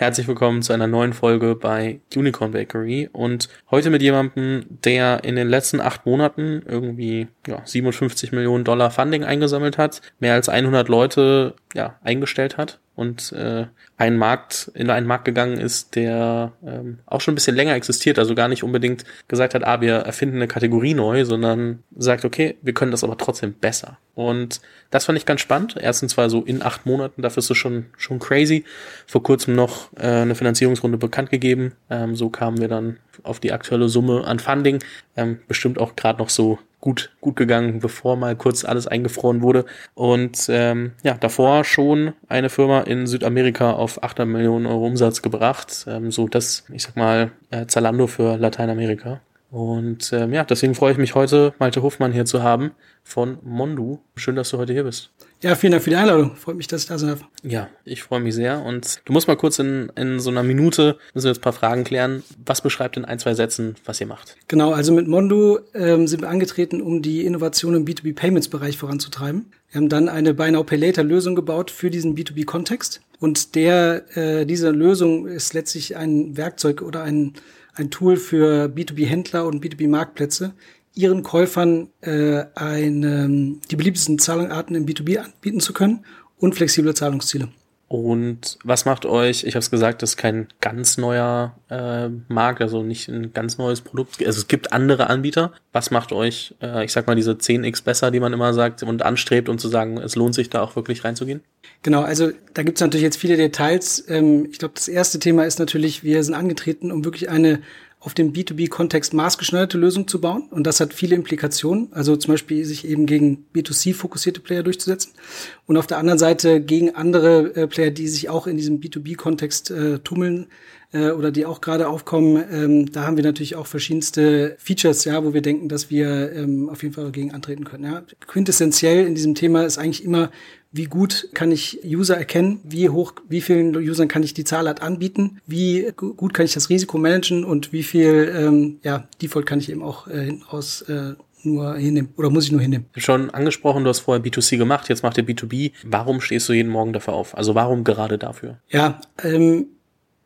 Herzlich willkommen zu einer neuen Folge bei Unicorn Bakery. Und heute mit jemandem, der in den letzten acht Monaten irgendwie ja, 57 Millionen Dollar Funding eingesammelt hat, mehr als 100 Leute ja, eingestellt hat und äh, einen Markt in einen Markt gegangen ist, der ähm, auch schon ein bisschen länger existiert, also gar nicht unbedingt gesagt hat, ah, wir erfinden eine Kategorie neu, sondern sagt, okay, wir können das aber trotzdem besser. Und das fand ich ganz spannend. Erstens zwar so in acht Monaten, dafür ist es schon schon crazy. Vor kurzem noch äh, eine Finanzierungsrunde bekannt gegeben. Ähm, so kamen wir dann auf die aktuelle Summe an Funding. Ähm, bestimmt auch gerade noch so gut, gut gegangen, bevor mal kurz alles eingefroren wurde. Und ähm, ja, davor schon eine Firma in Südamerika auf 800 Millionen Euro Umsatz gebracht. Ähm, so das, ich sag mal, äh, Zalando für Lateinamerika. Und ähm, ja, deswegen freue ich mich heute, Malte Hofmann hier zu haben von Mondu. Schön, dass du heute hier bist. Ja, vielen Dank für die Einladung. Freut mich, dass ich da sein darf. Ja, ich freue mich sehr. Und du musst mal kurz in, in so einer Minute, müssen wir jetzt ein paar Fragen klären. Was beschreibt in ein, zwei Sätzen, was ihr macht? Genau, also mit Mondu ähm, sind wir angetreten, um die Innovation im B2B-Payments-Bereich voranzutreiben. Wir haben dann eine Buy Now Pay Later Lösung gebaut für diesen B2B-Kontext. Und der, äh, diese Lösung ist letztlich ein Werkzeug oder ein ein Tool für B2B-Händler und B2B-Marktplätze, ihren Käufern äh, eine, die beliebtesten Zahlungsarten im B2B anbieten zu können und flexible Zahlungsziele. Und was macht euch, ich habe es gesagt, das ist kein ganz neuer äh, Markt, also nicht ein ganz neues Produkt. Also es gibt andere Anbieter. Was macht euch, äh, ich sag mal, diese 10x besser, die man immer sagt und anstrebt, um zu sagen, es lohnt sich da auch wirklich reinzugehen? Genau, also da gibt es natürlich jetzt viele Details. Ähm, ich glaube, das erste Thema ist natürlich, wir sind angetreten, um wirklich eine auf dem B2B-Kontext maßgeschneiderte Lösung zu bauen. Und das hat viele Implikationen. Also zum Beispiel sich eben gegen B2C-fokussierte Player durchzusetzen. Und auf der anderen Seite gegen andere äh, Player, die sich auch in diesem B2B-Kontext äh, tummeln äh, oder die auch gerade aufkommen. Ähm, da haben wir natürlich auch verschiedenste Features, ja, wo wir denken, dass wir ähm, auf jeden Fall dagegen antreten können. Ja. Quintessentiell in diesem Thema ist eigentlich immer, wie gut kann ich User erkennen, wie hoch, wie vielen Usern kann ich die Zahlart anbieten, wie gut kann ich das Risiko managen und wie viel ähm, ja, Default kann ich eben auch äh, hinten raus äh, nur hinnehmen oder muss ich nur hinnehmen? Schon angesprochen, du hast vorher B2C gemacht, jetzt macht ihr B2B. Warum stehst du jeden Morgen dafür auf? Also warum gerade dafür? Ja, ähm,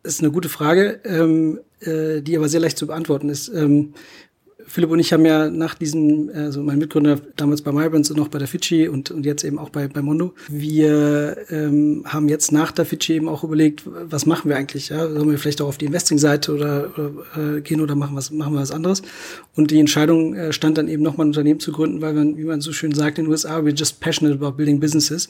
ist eine gute Frage, ähm, äh, die aber sehr leicht zu beantworten ist. Ähm, Philipp und ich haben ja nach diesem, also mein Mitgründer damals bei MyBrands und noch bei der Fidschi und, und jetzt eben auch bei, bei Mondo, wir ähm, haben jetzt nach der Fidschi eben auch überlegt, was machen wir eigentlich? Ja? Sollen wir vielleicht auch auf die Investing-Seite oder, oder äh, gehen oder machen, was, machen wir was anderes? Und die Entscheidung äh, stand dann eben nochmal ein Unternehmen zu gründen, weil man, wie man so schön sagt in den USA, we're just passionate about building businesses.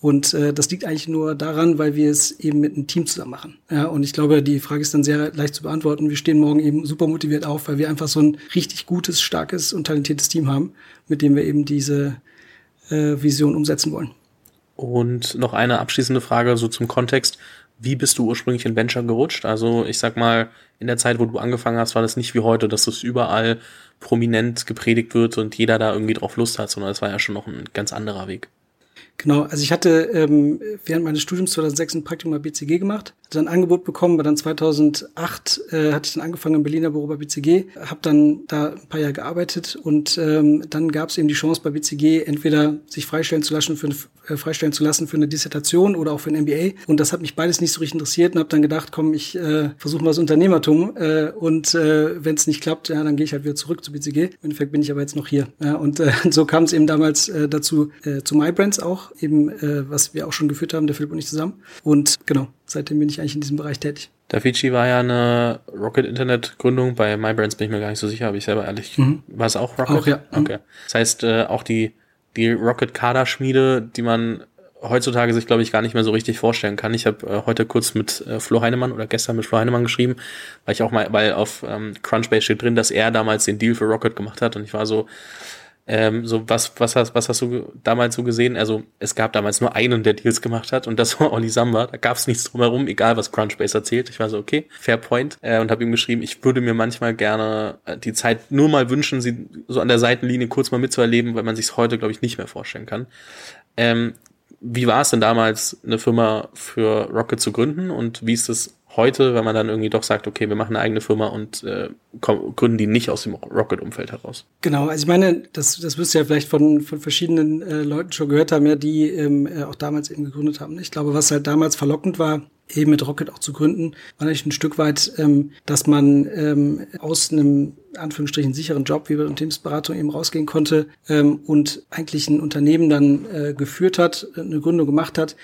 Und äh, das liegt eigentlich nur daran, weil wir es eben mit einem Team zusammen machen. Ja, und ich glaube, die Frage ist dann sehr leicht zu beantworten. Wir stehen morgen eben super motiviert auf, weil wir einfach so ein richtig gutes, starkes und talentiertes Team haben, mit dem wir eben diese äh, Vision umsetzen wollen. Und noch eine abschließende Frage so zum Kontext. Wie bist du ursprünglich in Venture gerutscht? Also ich sag mal, in der Zeit, wo du angefangen hast, war das nicht wie heute, dass das überall prominent gepredigt wird und jeder da irgendwie drauf Lust hat, sondern es war ja schon noch ein ganz anderer Weg. Genau, also ich hatte ähm, während meines Studiums 2006 ein Praktikum bei BCG gemacht, dann ein Angebot bekommen, war dann 2008 äh, hatte ich dann angefangen im Berliner Büro bei BCG, habe dann da ein paar Jahre gearbeitet und ähm, dann gab es eben die Chance bei BCG entweder sich freistellen zu lassen für eine, äh, freistellen zu lassen für eine Dissertation oder auch für ein MBA und das hat mich beides nicht so richtig interessiert und habe dann gedacht, komm, ich äh, versuche mal das Unternehmertum äh, und äh, wenn es nicht klappt, ja, dann gehe ich halt wieder zurück zu BCG. Im Endeffekt bin ich aber jetzt noch hier ja, und äh, so kam es eben damals äh, dazu äh, zu MyBrands auch eben äh, was wir auch schon geführt haben, der Philipp und ich zusammen. Und genau, seitdem bin ich eigentlich in diesem Bereich tätig. Davici war ja eine Rocket Internet Gründung. Bei MyBrands bin ich mir gar nicht so sicher, aber ich selber ehrlich. Mhm. War es auch Rocket? Auch, ja. Mhm. Okay. Das heißt, äh, auch die, die Rocket Kader-Schmiede, die man heutzutage sich, glaube ich, gar nicht mehr so richtig vorstellen kann. Ich habe äh, heute kurz mit äh, Flo Heinemann oder gestern mit Flo Heinemann geschrieben, weil ich auch mal, weil auf ähm, Crunchbase steht drin, dass er damals den Deal für Rocket gemacht hat und ich war so, ähm, so, was, was, hast, was hast du damals so gesehen? Also, es gab damals nur einen, der Deals gemacht hat, und das war Olli Samba. Da gab es nichts drumherum, egal was Crunchbase erzählt. Ich war so, okay, fair point. Äh, und habe ihm geschrieben, ich würde mir manchmal gerne äh, die Zeit nur mal wünschen, sie so an der Seitenlinie kurz mal mitzuerleben, weil man sich heute, glaube ich, nicht mehr vorstellen kann. Ähm, wie war es denn damals, eine Firma für Rocket zu gründen und wie ist es heute, wenn man dann irgendwie doch sagt, okay, wir machen eine eigene Firma und äh, gründen die nicht aus dem Rocket-Umfeld heraus. Genau, also ich meine, das, das wirst du ja vielleicht von, von verschiedenen äh, Leuten schon gehört haben, ja, die ähm, äh, auch damals eben gegründet haben. Ich glaube, was halt damals verlockend war, eben mit Rocket auch zu gründen, war natürlich ein Stück weit, ähm, dass man ähm, aus einem Anführungsstrichen sicheren Job wie bei Unternehmensberatung eben rausgehen konnte ähm, und eigentlich ein Unternehmen dann äh, geführt hat, eine Gründung gemacht hat,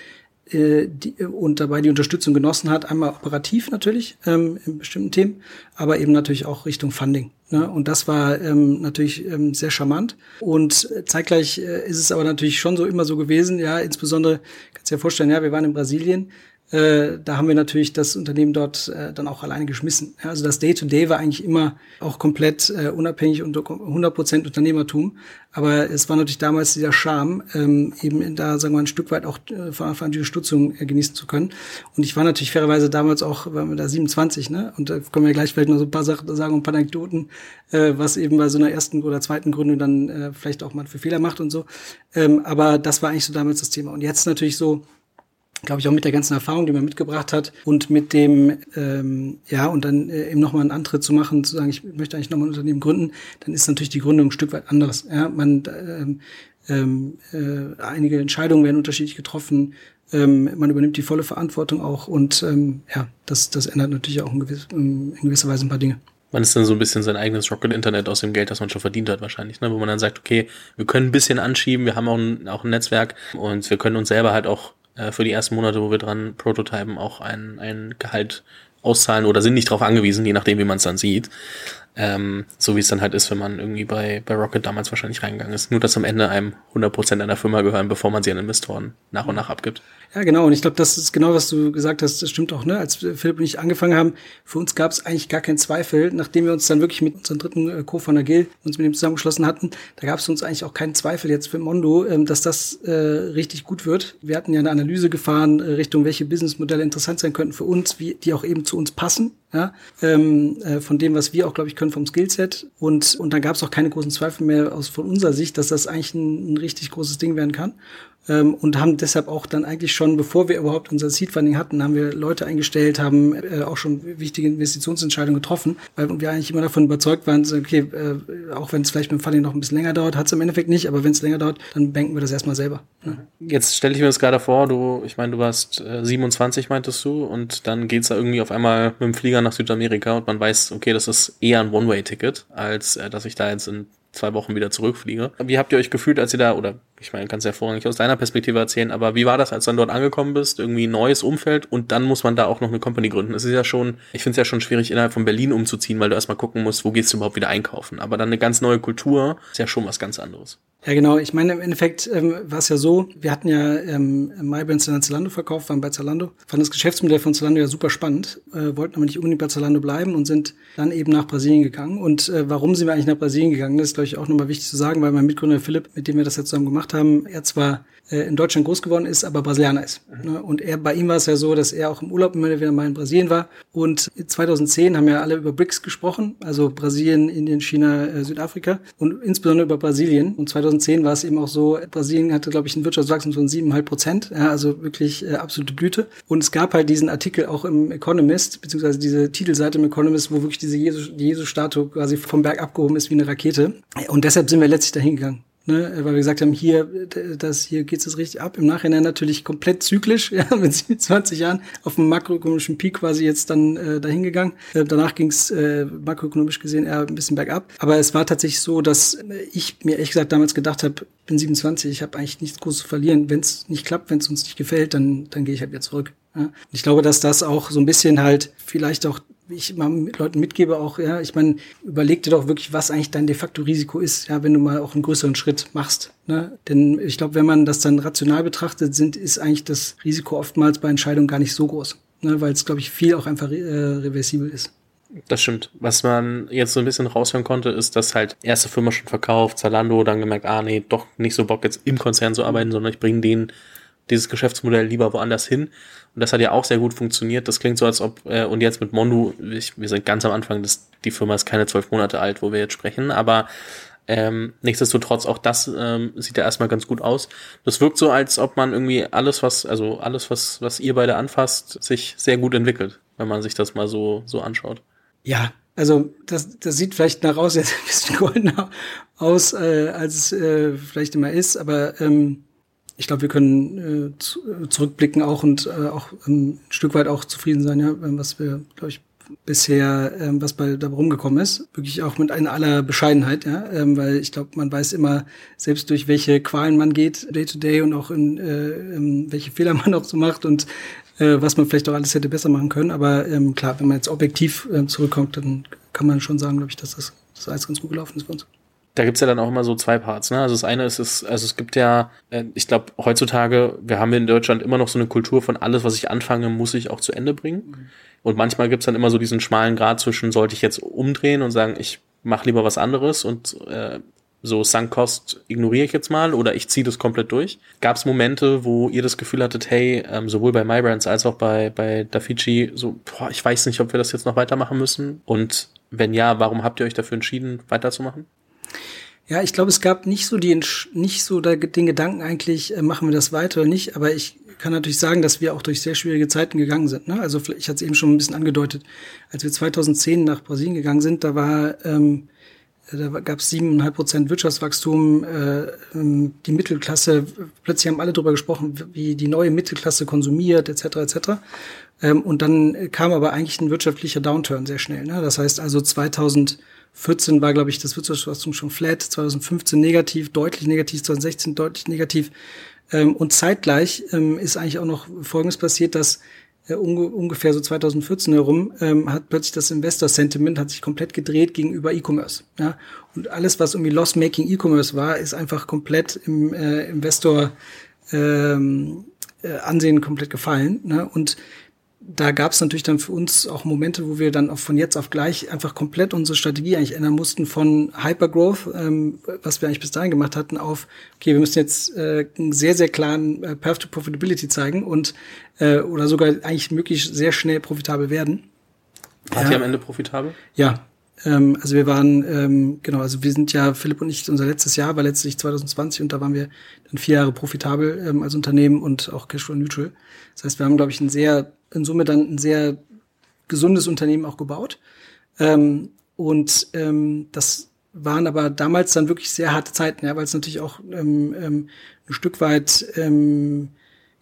die, und dabei die Unterstützung genossen hat, einmal operativ natürlich ähm, in bestimmten Themen, aber eben natürlich auch Richtung Funding. Ne? Und das war ähm, natürlich ähm, sehr charmant. Und zeitgleich äh, ist es aber natürlich schon so immer so gewesen, ja, insbesondere, kannst du dir vorstellen, ja, wir waren in Brasilien, äh, da haben wir natürlich das Unternehmen dort äh, dann auch alleine geschmissen. Ja, also das Day-to-Day -Day war eigentlich immer auch komplett äh, unabhängig und 100% Unternehmertum. Aber es war natürlich damals dieser Charme, ähm, eben da, sagen wir, ein Stück weit auch äh, von Anfang an die Unterstützung äh, genießen zu können. Und ich war natürlich fairerweise damals auch, waren wir da 27, ne? Und da können wir gleich vielleicht noch so ein paar Sachen sagen, ein paar Anekdoten, äh, was eben bei so einer ersten oder zweiten Gründung dann äh, vielleicht auch mal für Fehler macht und so. Ähm, aber das war eigentlich so damals das Thema. Und jetzt natürlich so, glaube ich, auch mit der ganzen Erfahrung, die man mitgebracht hat und mit dem, ähm, ja, und dann äh, eben nochmal einen Antritt zu machen, zu sagen, ich möchte eigentlich nochmal ein Unternehmen gründen, dann ist natürlich die Gründung ein Stück weit anderes. Ja, man, ähm, ähm, äh, einige Entscheidungen werden unterschiedlich getroffen, ähm, man übernimmt die volle Verantwortung auch und ähm, ja, das, das ändert natürlich auch in, gewiss, in gewisser Weise ein paar Dinge. Man ist dann so ein bisschen sein eigenes Rocket-Internet aus dem Geld, das man schon verdient hat wahrscheinlich, ne? wo man dann sagt, okay, wir können ein bisschen anschieben, wir haben auch ein, auch ein Netzwerk und wir können uns selber halt auch äh, für die ersten Monate, wo wir dran prototypen, auch ein, ein Gehalt auszahlen oder sind nicht darauf angewiesen, je nachdem, wie man es dann sieht. Ähm, so wie es dann halt ist, wenn man irgendwie bei, bei Rocket damals wahrscheinlich reingegangen ist. Nur, dass am Ende einem 100% einer Firma gehören, bevor man sie an Investoren nach und nach abgibt. Ja, genau. Und ich glaube, das ist genau, was du gesagt hast. Das stimmt auch. Ne? Als Philipp und ich angefangen haben, für uns gab es eigentlich gar keinen Zweifel, nachdem wir uns dann wirklich mit unserem dritten äh, Co-Founder Gil uns mit ihm zusammengeschlossen hatten, da gab es uns eigentlich auch keinen Zweifel jetzt für Mondo, ähm, dass das äh, richtig gut wird. Wir hatten ja eine Analyse gefahren äh, Richtung, welche Businessmodelle interessant sein könnten für uns, wie, die auch eben zu uns passen ja, ähm, äh, von dem, was wir auch, glaube ich, können vom Skillset. Und, und dann gab es auch keine großen Zweifel mehr aus von unserer Sicht, dass das eigentlich ein, ein richtig großes Ding werden kann ähm, und haben deshalb auch dann eigentlich schon, bevor wir überhaupt unser Seed-Funding hatten, haben wir Leute eingestellt, haben äh, auch schon wichtige Investitionsentscheidungen getroffen, weil wir eigentlich immer davon überzeugt waren, okay, äh, auch wenn es vielleicht mit dem Funding noch ein bisschen länger dauert, hat es im Endeffekt nicht, aber wenn es länger dauert, dann banken wir das erstmal selber. Ne? Jetzt stelle ich mir das gerade vor, du, ich meine, du warst äh, 27, meintest du, und dann geht's da irgendwie auf einmal mit dem Flieger nach Südamerika und man weiß, okay, das ist eher ein One-Way-Ticket, als äh, dass ich da jetzt in zwei Wochen wieder zurückfliege. Wie habt ihr euch gefühlt, als ihr da, oder ich meine, kannst ja vorrangig aus deiner Perspektive erzählen, aber wie war das, als du dann dort angekommen bist? Irgendwie neues Umfeld und dann muss man da auch noch eine Company gründen. Es ist ja schon, ich finde es ja schon schwierig, innerhalb von Berlin umzuziehen, weil du erstmal gucken musst, wo gehst du überhaupt wieder einkaufen. Aber dann eine ganz neue Kultur ist ja schon was ganz anderes. Ja, genau. Ich meine, im Endeffekt ähm, war es ja so, wir hatten ja ähm, MyBrands dann an Zalando verkauft, waren bei Zalando, fanden das Geschäftsmodell von Zalando ja super spannend, äh, wollten aber nicht unbedingt bei Zalando bleiben und sind dann eben nach Brasilien gegangen. Und äh, warum sind wir eigentlich nach Brasilien gegangen, das ist, glaube ich, auch nochmal wichtig zu sagen, weil mein Mitgründer Philipp, mit dem wir das jetzt zusammen gemacht haben, er zwar äh, in Deutschland groß geworden ist, aber Brasilianer ist. Mhm. Und er, bei ihm war es ja so, dass er auch im Urlaub immer wieder mal in Brasilien war. Und 2010 haben ja alle über BRICS gesprochen, also Brasilien, Indien, China, äh, Südafrika und insbesondere über Brasilien. Und 2010 war es eben auch so, Brasilien hatte, glaube ich, ein Wirtschaftswachstum von 7,5 Prozent, ja, also wirklich äh, absolute Blüte. Und es gab halt diesen Artikel auch im Economist, beziehungsweise diese Titelseite im Economist, wo wirklich diese Jesus-Statue Jesus quasi vom Berg abgehoben ist wie eine Rakete. Und deshalb sind wir letztlich dahin gegangen ne, weil wir gesagt haben, hier, das, hier geht es richtig ab. Im Nachhinein natürlich komplett zyklisch, ja, mit 20 Jahren auf dem makroökonomischen Peak quasi jetzt dann äh, dahin gegangen. Äh, danach ging es äh, makroökonomisch gesehen eher ein bisschen bergab. Aber es war tatsächlich so, dass ich mir ehrlich gesagt damals gedacht habe, bin 27, ich habe eigentlich nichts Großes zu verlieren. Wenn es nicht klappt, wenn es uns nicht gefällt, dann, dann gehe ich halt wieder zurück. Ja. Ich glaube, dass das auch so ein bisschen halt vielleicht auch ich mal mit Leuten mitgebe auch, ja, ich meine, überleg dir doch wirklich, was eigentlich dein de facto Risiko ist, ja, wenn du mal auch einen größeren Schritt machst. Ne? Denn ich glaube, wenn man das dann rational betrachtet, sind, ist eigentlich das Risiko oftmals bei Entscheidungen gar nicht so groß. Ne? Weil es, glaube ich, viel auch einfach äh, reversibel ist. Das stimmt. Was man jetzt so ein bisschen raushören konnte, ist, dass halt erste Firma schon verkauft, Zalando dann gemerkt, ah nee, doch nicht so Bock jetzt im Konzern zu arbeiten, sondern ich bringe den dieses Geschäftsmodell lieber woanders hin. Und das hat ja auch sehr gut funktioniert. Das klingt so, als ob, äh, und jetzt mit Mondu, ich, wir sind ganz am Anfang, das, die Firma ist keine zwölf Monate alt, wo wir jetzt sprechen, aber ähm, nichtsdestotrotz, auch das ähm, sieht ja erstmal ganz gut aus. Das wirkt so, als ob man irgendwie alles, was, also alles, was, was ihr beide anfasst, sich sehr gut entwickelt. wenn man sich das mal so, so anschaut. Ja, also das, das sieht vielleicht nach außen jetzt ein bisschen goldener aus, äh, als es äh, vielleicht immer ist, aber ähm, ich glaube, wir können äh, zu, äh, zurückblicken auch und äh, auch ein Stück weit auch zufrieden sein, ja, was wir, glaube ich, bisher, ähm, was bei da rumgekommen ist. Wirklich auch mit einer aller Bescheidenheit, ja, ähm, weil ich glaube, man weiß immer, selbst durch welche Qualen man geht, day to day und auch in, äh, in welche Fehler man auch so macht und äh, was man vielleicht auch alles hätte besser machen können. Aber ähm, klar, wenn man jetzt objektiv äh, zurückkommt, dann kann man schon sagen, glaube ich, dass das, das alles ganz gut gelaufen ist für uns da gibt's ja dann auch immer so zwei Parts. Ne? Also das eine ist, es, also es gibt ja, äh, ich glaube, heutzutage, wir haben in Deutschland immer noch so eine Kultur von alles, was ich anfange, muss ich auch zu Ende bringen. Und manchmal gibt's dann immer so diesen schmalen Grad zwischen, sollte ich jetzt umdrehen und sagen, ich mache lieber was anderes und äh, so Sunk-Cost ignoriere ich jetzt mal oder ich ziehe das komplett durch. Gab es Momente, wo ihr das Gefühl hattet, hey, ähm, sowohl bei MyBrands als auch bei, bei Dafici, so, boah, ich weiß nicht, ob wir das jetzt noch weitermachen müssen? Und wenn ja, warum habt ihr euch dafür entschieden, weiterzumachen? Ja, ich glaube, es gab nicht so die nicht so den Gedanken eigentlich, äh, machen wir das weiter oder nicht, aber ich kann natürlich sagen, dass wir auch durch sehr schwierige Zeiten gegangen sind. Ne? Also ich hatte es eben schon ein bisschen angedeutet, als wir 2010 nach Brasilien gegangen sind, da war ähm, da gab es siebeneinhalb Prozent Wirtschaftswachstum, äh, ähm, die Mittelklasse, plötzlich haben alle darüber gesprochen, wie die neue Mittelklasse konsumiert, etc. etc. Ähm, und dann kam aber eigentlich ein wirtschaftlicher Downturn sehr schnell. Ne? Das heißt also 2000 14 war, glaube ich, das Wirtschaftswachstum schon flat, 2015 negativ, deutlich negativ, 2016 deutlich negativ. Ähm, und zeitgleich ähm, ist eigentlich auch noch Folgendes passiert, dass äh, unge ungefähr so 2014 herum ähm, hat plötzlich das Investor-Sentiment hat sich komplett gedreht gegenüber E-Commerce. Ja? Und alles, was irgendwie Loss-Making E-Commerce war, ist einfach komplett im äh, Investor ähm, äh, Ansehen komplett gefallen. Ne? Und da gab es natürlich dann für uns auch Momente, wo wir dann auch von jetzt auf gleich einfach komplett unsere Strategie eigentlich ändern mussten von Hypergrowth, ähm, was wir eigentlich bis dahin gemacht hatten, auf, okay, wir müssen jetzt äh, einen sehr, sehr klaren äh, Path to Profitability zeigen und äh, oder sogar eigentlich möglichst sehr schnell profitabel werden. Wart ja. ihr am Ende profitabel? Ja, ähm, also wir waren, ähm, genau, also wir sind ja, Philipp und ich, unser letztes Jahr war letztlich 2020 und da waren wir dann vier Jahre profitabel ähm, als Unternehmen und auch Cashflow neutral. Das heißt, wir haben, glaube ich, ein sehr in Summe dann ein sehr gesundes Unternehmen auch gebaut. Ähm, und ähm, das waren aber damals dann wirklich sehr harte Zeiten, ja, weil es natürlich auch ähm, ähm, ein Stück weit, ähm,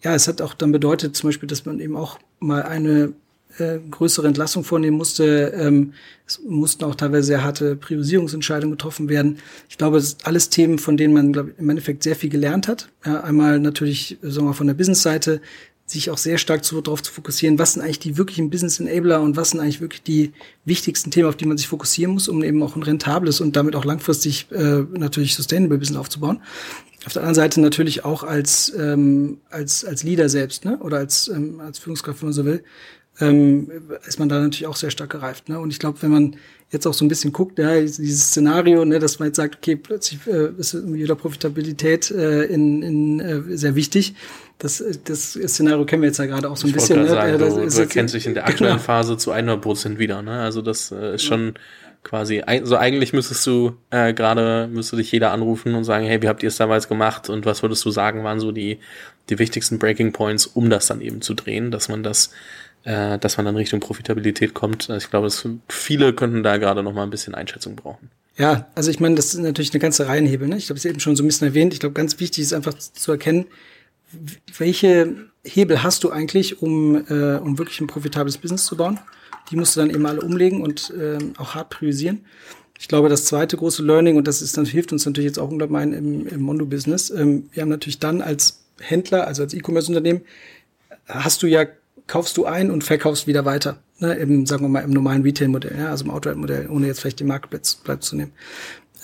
ja, es hat auch dann bedeutet zum Beispiel, dass man eben auch mal eine äh, größere Entlassung vornehmen musste. Ähm, es mussten auch teilweise sehr harte Priorisierungsentscheidungen getroffen werden. Ich glaube, es sind alles Themen, von denen man glaub, im Endeffekt sehr viel gelernt hat. Ja, einmal natürlich, sagen wir mal, von der Business-Seite, sich auch sehr stark zu, darauf zu fokussieren, was sind eigentlich die wirklichen Business Enabler und was sind eigentlich wirklich die wichtigsten Themen, auf die man sich fokussieren muss, um eben auch ein rentables und damit auch langfristig äh, natürlich sustainable Business aufzubauen. Auf der anderen Seite natürlich auch als ähm, als als Leader selbst, ne? Oder als ähm, als Führungskraft, wenn man so will, ähm, ist man da natürlich auch sehr stark gereift. Ne? Und ich glaube, wenn man jetzt auch so ein bisschen guckt, ja, dieses Szenario, ne, dass man jetzt sagt, okay, plötzlich äh, ist wieder Profitabilität äh, in, in, äh, sehr wichtig. Das, das Szenario kennen wir jetzt ja gerade auch so ein ich bisschen. Ne? Sagen, du, du erkennst dich in der aktuellen genau. Phase zu 100 Prozent wieder. Ne? Also das äh, ist schon quasi, so eigentlich müsstest du äh, gerade, müsste dich jeder anrufen und sagen, hey, wie habt ihr es damals gemacht und was würdest du sagen, waren so die, die wichtigsten Breaking Points, um das dann eben zu drehen, dass man das äh, dass man dann Richtung Profitabilität kommt. Also ich glaube, viele könnten da gerade noch mal ein bisschen Einschätzung brauchen. Ja, also ich meine, das ist natürlich eine ganze Reihe Hebel. Ne? Ich glaube, es eben schon so ein bisschen erwähnt. Ich glaube, ganz wichtig ist einfach zu erkennen, welche Hebel hast du eigentlich, um, äh, um wirklich ein profitables Business zu bauen. Die musst du dann eben alle umlegen und äh, auch hart priorisieren. Ich glaube, das zweite große Learning, und das ist, das hilft uns natürlich jetzt auch unglaublich im, im Mondo-Business, ähm, wir haben natürlich dann als Händler, also als E-Commerce-Unternehmen, hast du ja kaufst du ein und verkaufst wieder weiter. Ne, im, sagen wir mal, im normalen Retail-Modell, ja, also im Outright-Modell, ohne jetzt vielleicht den Marktplatz zu nehmen.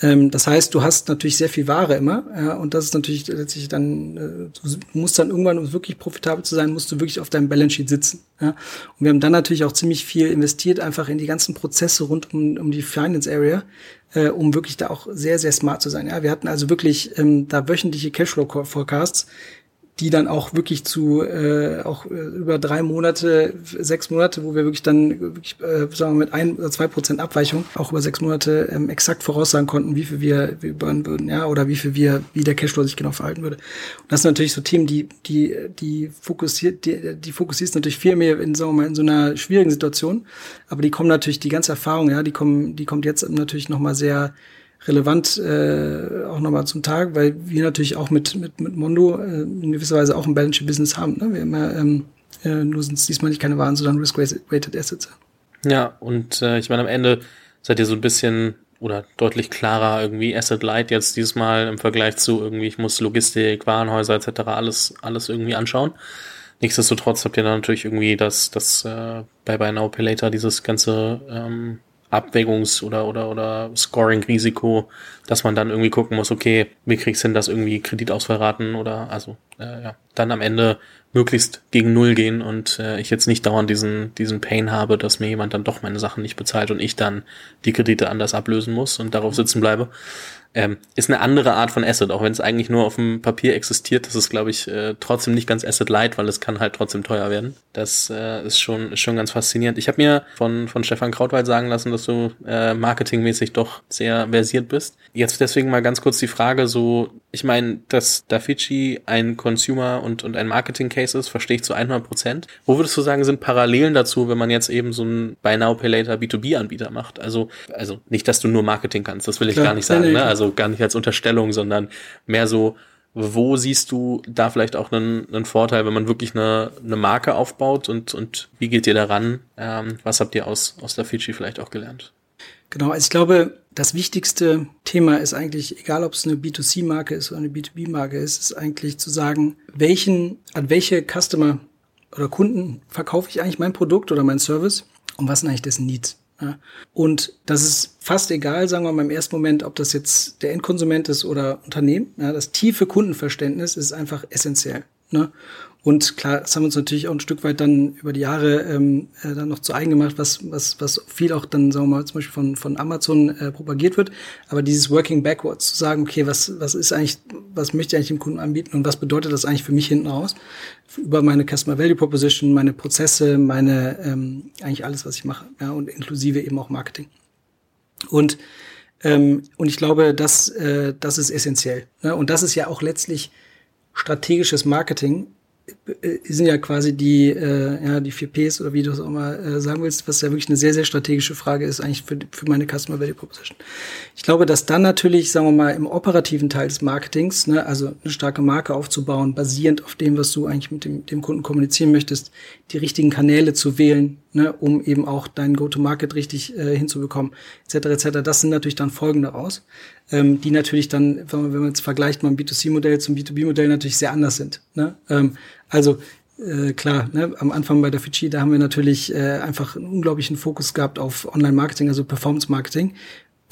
Ähm, das heißt, du hast natürlich sehr viel Ware immer, ja, und das ist natürlich letztlich dann, äh, du musst dann irgendwann, um wirklich profitabel zu sein, musst du wirklich auf deinem Balance Sheet sitzen. Ja. Und wir haben dann natürlich auch ziemlich viel investiert, einfach in die ganzen Prozesse rund um, um die Finance Area, äh, um wirklich da auch sehr, sehr smart zu sein. Ja. Wir hatten also wirklich ähm, da wöchentliche Cashflow-Forecasts, die dann auch wirklich zu äh, auch äh, über drei Monate, sechs Monate, wo wir wirklich dann wirklich, äh, sagen wir mit ein oder zwei Prozent Abweichung auch über sechs Monate ähm, exakt voraussagen konnten, wie viel wir, wir burnen würden, ja, oder wie viel wir, wie der Cashflow sich genau verhalten würde. Und das sind natürlich so Themen, die die die fokussiert, die, die fokussiert natürlich viel mehr in sagen wir mal in so einer schwierigen Situation, aber die kommen natürlich die ganze Erfahrung, ja, die kommen, die kommt jetzt natürlich noch mal sehr relevant äh, auch nochmal zum Tag, weil wir natürlich auch mit, mit, mit Mondo äh, in gewisser Weise auch ein Balance Business haben. Ne? Wir haben ja, ähm, äh, nur sind es diesmal nicht keine Waren, sondern Risk-Weighted Assets. Ja, und äh, ich meine, am Ende seid ihr so ein bisschen oder deutlich klarer irgendwie Asset Light jetzt dieses Mal im Vergleich zu irgendwie, ich muss Logistik, Warenhäuser etc. alles, alles irgendwie anschauen. Nichtsdestotrotz habt ihr dann natürlich irgendwie das, das äh, bei Buy Now Pay Later dieses ganze ähm, Abwägungs- oder, oder, oder Scoring-Risiko, dass man dann irgendwie gucken muss, okay, wie kriegst du denn das irgendwie Kreditausfall oder also äh, ja, dann am Ende möglichst gegen Null gehen und äh, ich jetzt nicht dauernd diesen, diesen Pain habe, dass mir jemand dann doch meine Sachen nicht bezahlt und ich dann die Kredite anders ablösen muss und darauf sitzen bleibe ähm, ist eine andere Art von Asset, auch wenn es eigentlich nur auf dem Papier existiert. Das ist, glaube ich, äh, trotzdem nicht ganz Asset-light, weil es kann halt trotzdem teuer werden. Das äh, ist schon ist schon ganz faszinierend. Ich habe mir von von Stefan Krautwald sagen lassen, dass du äh, marketingmäßig doch sehr versiert bist. Jetzt deswegen mal ganz kurz die Frage: So, ich meine, dass Dafici ein Consumer und und ein Marketing Case ist, verstehe ich zu 100 Prozent. Wo würdest du sagen, sind Parallelen dazu, wenn man jetzt eben so ein Buy Now Pay Later B2B Anbieter macht? Also also nicht, dass du nur Marketing kannst, das will ich Klar, gar nicht sagen. Ne? Also gar nicht als Unterstellung, sondern mehr so, wo siehst du da vielleicht auch einen, einen Vorteil, wenn man wirklich eine, eine Marke aufbaut und, und wie geht ihr daran? Ähm, was habt ihr aus, aus der Fidschi vielleicht auch gelernt? Genau, also ich glaube, das wichtigste Thema ist eigentlich, egal ob es eine B2C-Marke ist oder eine B2B-Marke ist, ist eigentlich zu sagen, welchen, an welche Customer oder Kunden verkaufe ich eigentlich mein Produkt oder mein Service und was sind eigentlich dessen Needs? Ja. Und das ist fast egal, sagen wir mal im ersten Moment, ob das jetzt der Endkonsument ist oder Unternehmen. Ja, das tiefe Kundenverständnis ist einfach essentiell. Ne? Und klar, das haben wir uns natürlich auch ein Stück weit dann über die Jahre ähm, äh, dann noch zu eigen gemacht, was, was, was viel auch dann, sagen wir mal, zum Beispiel von, von Amazon äh, propagiert wird. Aber dieses Working Backwards, zu sagen, okay, was, was ist eigentlich, was möchte ich eigentlich dem Kunden anbieten und was bedeutet das eigentlich für mich hinten raus? Über meine Customer Value Proposition, meine Prozesse, meine, ähm, eigentlich alles, was ich mache, ja, und inklusive eben auch Marketing. Und ähm, und ich glaube, das, äh, das ist essentiell. Ne? Und das ist ja auch letztlich strategisches Marketing sind ja quasi die, äh, ja, die vier Ps oder wie du es auch mal äh, sagen willst, was ja wirklich eine sehr, sehr strategische Frage ist, eigentlich für, für meine Customer Value Proposition. Ich glaube, dass dann natürlich, sagen wir mal, im operativen Teil des Marketings, ne, also eine starke Marke aufzubauen, basierend auf dem, was du eigentlich mit dem, dem Kunden kommunizieren möchtest, die richtigen Kanäle zu wählen, ne, um eben auch deinen Go-to-Market richtig äh, hinzubekommen, etc. etc. Das sind natürlich dann Folgen daraus ähm, die natürlich dann, wenn man, wenn man jetzt vergleicht, mal ein B2C-Modell zum B2B-Modell natürlich sehr anders sind. Ne? Ähm, also äh, klar, ne, am Anfang bei der Fidschi, da haben wir natürlich äh, einfach einen unglaublichen Fokus gehabt auf Online-Marketing, also Performance-Marketing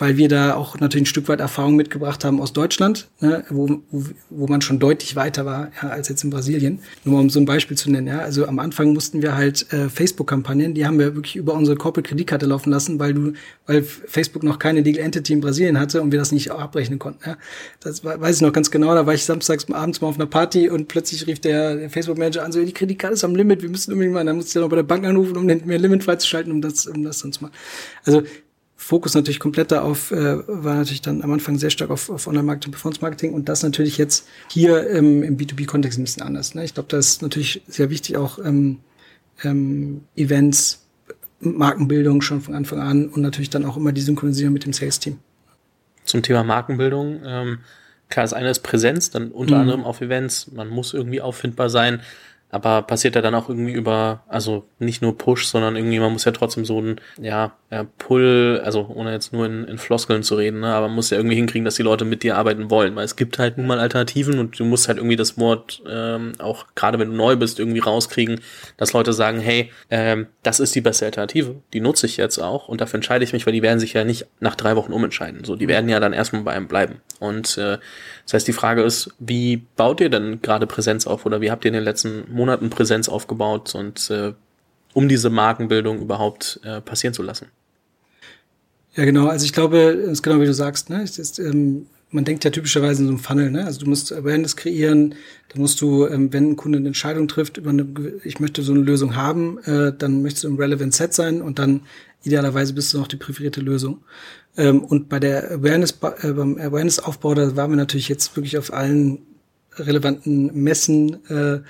weil wir da auch natürlich ein Stück weit Erfahrung mitgebracht haben aus Deutschland, ne, wo, wo, man schon deutlich weiter war ja, als jetzt in Brasilien. Nur mal um so ein Beispiel zu nennen. Ja. Also am Anfang mussten wir halt äh, Facebook-Kampagnen, die haben wir wirklich über unsere Corporate-Kreditkarte laufen lassen, weil du, weil Facebook noch keine Legal Entity in Brasilien hatte und wir das nicht abrechnen konnten. Ja. Das weiß ich noch ganz genau. Da war ich samstags abends mal auf einer Party und plötzlich rief der, der Facebook-Manager an, so die Kreditkarte ist am Limit, wir müssen unbedingt mal. Dann musste ich noch bei der Bank anrufen, um den, mehr Limit freizuschalten, um das, um das dann zu machen. Also Fokus natürlich komplett darauf, äh, war natürlich dann am Anfang sehr stark auf, auf Online-Marketing, Performance-Marketing und das natürlich jetzt hier ähm, im B2B-Kontext ein bisschen anders. Ne? Ich glaube, da ist natürlich sehr wichtig auch ähm, ähm, Events, Markenbildung schon von Anfang an und natürlich dann auch immer die Synchronisierung mit dem Sales-Team. Zum Thema Markenbildung, ähm, klar, das eine ist Präsenz, dann unter mhm. anderem auf Events, man muss irgendwie auffindbar sein. Aber passiert er dann auch irgendwie über, also nicht nur Push, sondern irgendwie, man muss ja trotzdem so ein, ja Pull, also ohne jetzt nur in, in Floskeln zu reden, ne, aber man muss ja irgendwie hinkriegen, dass die Leute mit dir arbeiten wollen, weil es gibt halt nun mal Alternativen und du musst halt irgendwie das Wort ähm, auch, gerade wenn du neu bist, irgendwie rauskriegen, dass Leute sagen, hey, ähm, das ist die beste Alternative, die nutze ich jetzt auch und dafür entscheide ich mich, weil die werden sich ja nicht nach drei Wochen umentscheiden. So, die werden ja dann erstmal bei einem bleiben. Und äh, das heißt, die Frage ist, wie baut ihr denn gerade Präsenz auf oder wie habt ihr in den letzten Monaten Präsenz aufgebaut und äh, um diese Markenbildung überhaupt äh, passieren zu lassen? Ja, genau. Also ich glaube, es ist genau wie du sagst, ne? Ist, ähm, man denkt ja typischerweise in so einem Funnel, ne? Also du musst Awareness kreieren, dann musst du, ähm, wenn ein Kunde eine Entscheidung trifft, über eine, ich möchte so eine Lösung haben, äh, dann möchtest du im Relevant Set sein und dann idealerweise bist du noch die präferierte Lösung. Ähm, und bei der Awareness, äh, beim Awareness-Aufbau, da waren wir natürlich jetzt wirklich auf allen relevanten Messen äh,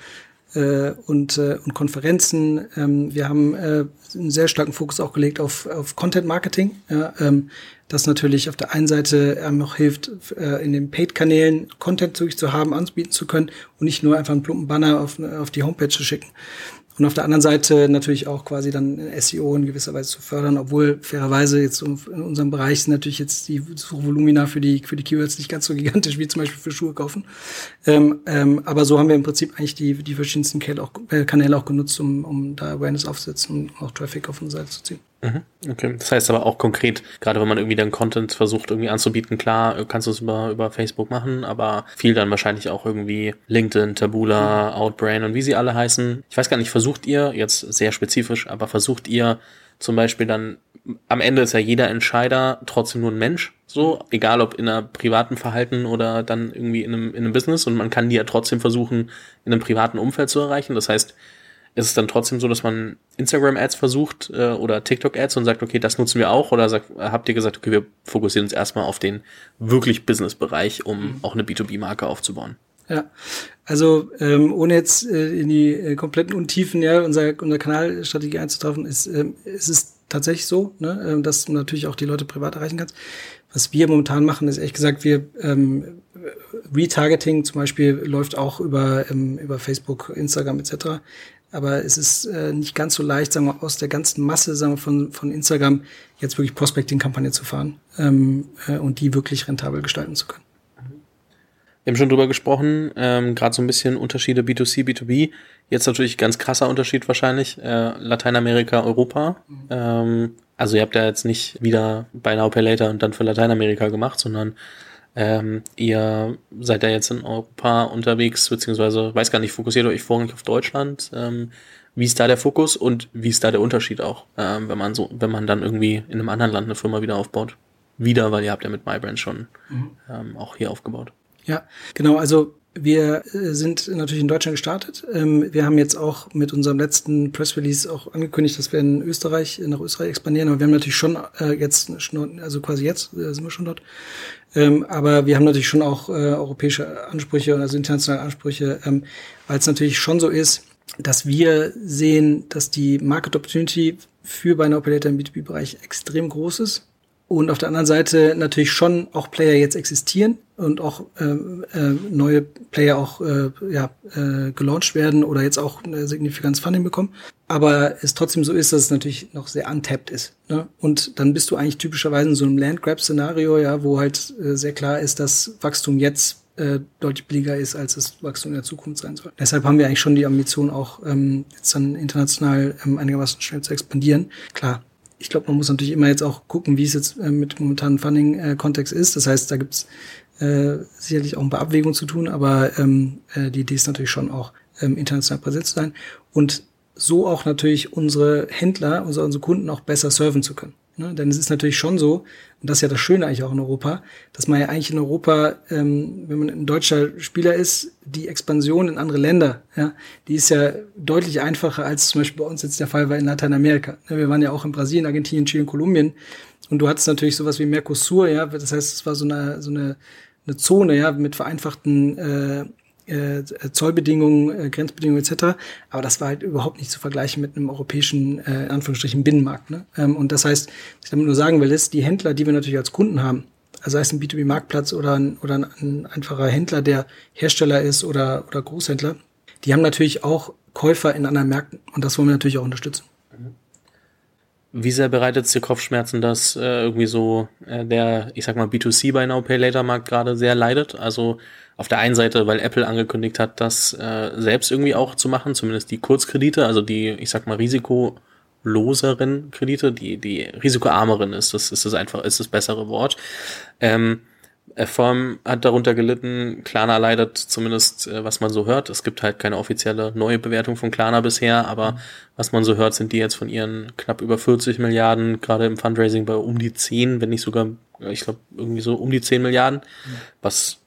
und, äh, und Konferenzen. Ähm, wir haben äh, einen sehr starken Fokus auch gelegt auf, auf Content Marketing, ja, ähm, das natürlich auf der einen Seite ähm, noch hilft, äh, in den Paid-Kanälen Content zu haben, anbieten zu können und nicht nur einfach einen plumpen Banner auf, auf die Homepage zu schicken. Und auf der anderen Seite natürlich auch quasi dann SEO in gewisser Weise zu fördern, obwohl fairerweise jetzt in unserem Bereich sind natürlich jetzt die Suchvolumina für die, für die Keywords nicht ganz so gigantisch wie zum Beispiel für Schuhe kaufen. Ähm, ähm, aber so haben wir im Prinzip eigentlich die, die verschiedensten Kanäle auch, äh, Kanäle auch genutzt, um, um da Awareness aufzusetzen und auch Traffic auf unsere Seite zu ziehen. Mhm. Okay, das heißt aber auch konkret, gerade wenn man irgendwie dann Content versucht irgendwie anzubieten, klar, kannst du es über, über Facebook machen, aber viel dann wahrscheinlich auch irgendwie LinkedIn, Taboola, Outbrain und wie sie alle heißen. Ich weiß gar nicht, versucht ihr, jetzt sehr spezifisch, aber versucht ihr zum Beispiel dann, am Ende ist ja jeder Entscheider trotzdem nur ein Mensch, so, egal ob in einer privaten Verhalten oder dann irgendwie in einem, in einem Business und man kann die ja trotzdem versuchen, in einem privaten Umfeld zu erreichen. Das heißt, ist es dann trotzdem so, dass man Instagram-Ads versucht äh, oder TikTok-Ads und sagt, okay, das nutzen wir auch? Oder sagt, habt ihr gesagt, okay, wir fokussieren uns erstmal auf den wirklich Business-Bereich, um mhm. auch eine B2B-Marke aufzubauen? Ja, also ähm, ohne jetzt äh, in die äh, kompletten Untiefen ja, unserer, unserer Kanalstrategie einzutreffen, ist, ähm, ist es tatsächlich so, ne, äh, dass du natürlich auch die Leute privat erreichen kannst. Was wir momentan machen, ist ehrlich gesagt, wir ähm, Retargeting zum Beispiel läuft auch über, ähm, über Facebook, Instagram etc aber es ist äh, nicht ganz so leicht, sagen wir, aus der ganzen Masse sagen wir, von, von Instagram jetzt wirklich Prospecting-Kampagne zu fahren ähm, äh, und die wirklich rentabel gestalten zu können. Wir haben schon drüber gesprochen, ähm, gerade so ein bisschen Unterschiede B2C, B2B. Jetzt natürlich ganz krasser Unterschied wahrscheinlich, äh, Lateinamerika, Europa. Mhm. Ähm, also ihr habt ja jetzt nicht wieder bei Now Pay Later und dann für Lateinamerika gemacht, sondern ähm, ihr seid ja jetzt in Europa unterwegs, beziehungsweise weiß gar nicht, fokussiert euch vorrangig auf Deutschland. Ähm, wie ist da der Fokus und wie ist da der Unterschied auch, ähm, wenn man so, wenn man dann irgendwie in einem anderen Land eine Firma wieder aufbaut? Wieder, weil ihr habt ja mit MyBrand schon mhm. ähm, auch hier aufgebaut. Ja, genau. Also wir äh, sind natürlich in Deutschland gestartet. Ähm, wir haben jetzt auch mit unserem letzten Press Release auch angekündigt, dass wir in Österreich, nach Österreich expandieren. Aber wir haben natürlich schon äh, jetzt, also quasi jetzt äh, sind wir schon dort. Ähm, aber wir haben natürlich schon auch europäische Ansprüche, also internationale Ansprüche, ähm, weil es natürlich schon so ist, dass wir sehen, dass die Market Opportunity für Buy Now Operator im B2B-Bereich extrem groß ist und auf der anderen Seite natürlich schon auch Player jetzt existieren und auch äh, äh, neue Player auch äh, ja, äh, gelauncht werden oder jetzt auch ein signifikantes Funding bekommen. Aber es trotzdem so ist, dass es natürlich noch sehr untapped ist. Ne? Und dann bist du eigentlich typischerweise in so einem Landgrab-Szenario, ja, wo halt äh, sehr klar ist, dass Wachstum jetzt äh, deutlich billiger ist, als das Wachstum in der Zukunft sein soll. Deshalb haben wir eigentlich schon die Ambition, auch ähm, jetzt dann international ähm, einigermaßen schnell zu expandieren. Klar, ich glaube, man muss natürlich immer jetzt auch gucken, wie es jetzt äh, mit momentanen Funding-Kontext ist. Das heißt, da gibt's äh, sicherlich auch ein paar Abwägungen zu tun, aber ähm, äh, die Idee ist natürlich schon auch, ähm, international präsent zu sein und so auch natürlich unsere Händler, unsere, unsere Kunden auch besser serven zu können. Ne? Denn es ist natürlich schon so, und das ist ja das Schöne eigentlich auch in Europa, dass man ja eigentlich in Europa, ähm, wenn man ein deutscher Spieler ist, die Expansion in andere Länder, ja, die ist ja deutlich einfacher, als zum Beispiel bei uns jetzt der Fall war in Lateinamerika. Ne? Wir waren ja auch in Brasilien, Argentinien, Chile und Kolumbien. Und du hattest natürlich sowas wie Mercosur, ja, das heißt, es war so eine, so eine, eine Zone, ja, mit vereinfachten äh, äh, Zollbedingungen, äh, Grenzbedingungen etc. Aber das war halt überhaupt nicht zu vergleichen mit einem europäischen, äh, in Anführungsstrichen, Binnenmarkt. Ne? Ähm, und das heißt, was ich damit nur sagen will, ist, die Händler, die wir natürlich als Kunden haben, also sei es ein B2B-Marktplatz oder ein, oder ein, ein einfacher Händler, der Hersteller ist oder, oder Großhändler, die haben natürlich auch Käufer in anderen Märkten und das wollen wir natürlich auch unterstützen. Wie sehr bereitet es dir Kopfschmerzen, dass äh, irgendwie so äh, der, ich sag mal, B2C bei Now Pay Later Markt gerade sehr leidet? Also auf der einen Seite, weil Apple angekündigt hat, das äh, selbst irgendwie auch zu machen, zumindest die Kurzkredite, also die, ich sag mal, risikoloseren Kredite, die, die risikoarmeren ist, das ist das einfach, ist das bessere Wort. Ähm, Firm hat darunter gelitten, Klarna leidet zumindest, äh, was man so hört. Es gibt halt keine offizielle neue Bewertung von Klarna bisher, aber was man so hört, sind die jetzt von ihren knapp über 40 Milliarden, gerade im Fundraising bei um die 10, wenn nicht sogar ich glaube, irgendwie so um die 10 Milliarden, mhm. was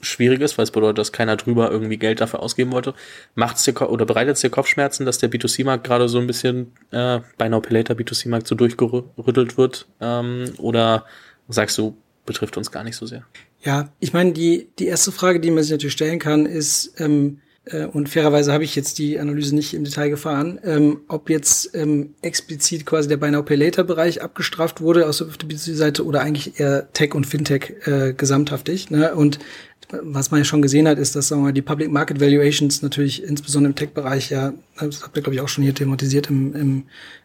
schwierig ist, weil es bedeutet, dass keiner drüber irgendwie Geld dafür ausgeben wollte. Macht es dir oder bereitet es dir Kopfschmerzen, dass der B2C-Markt gerade so ein bisschen äh, bei Now Pay Later B2C-Markt so durchgerüttelt wird? Ähm, oder sagst du, betrifft uns gar nicht so sehr? Ja, ich meine, die, die erste Frage, die man sich natürlich stellen kann, ist, ähm, äh, und fairerweise habe ich jetzt die Analyse nicht im Detail gefahren, ähm, ob jetzt ähm, explizit quasi der Buy Now Pay Later Bereich abgestraft wurde aus der B2C-Seite oder eigentlich eher Tech und Fintech äh, gesamthaftig. Ne? Und was man ja schon gesehen hat, ist, dass sagen wir mal, die Public Market Valuations natürlich insbesondere im Tech-Bereich ja, das habt ihr glaube ich auch schon hier thematisiert im, im,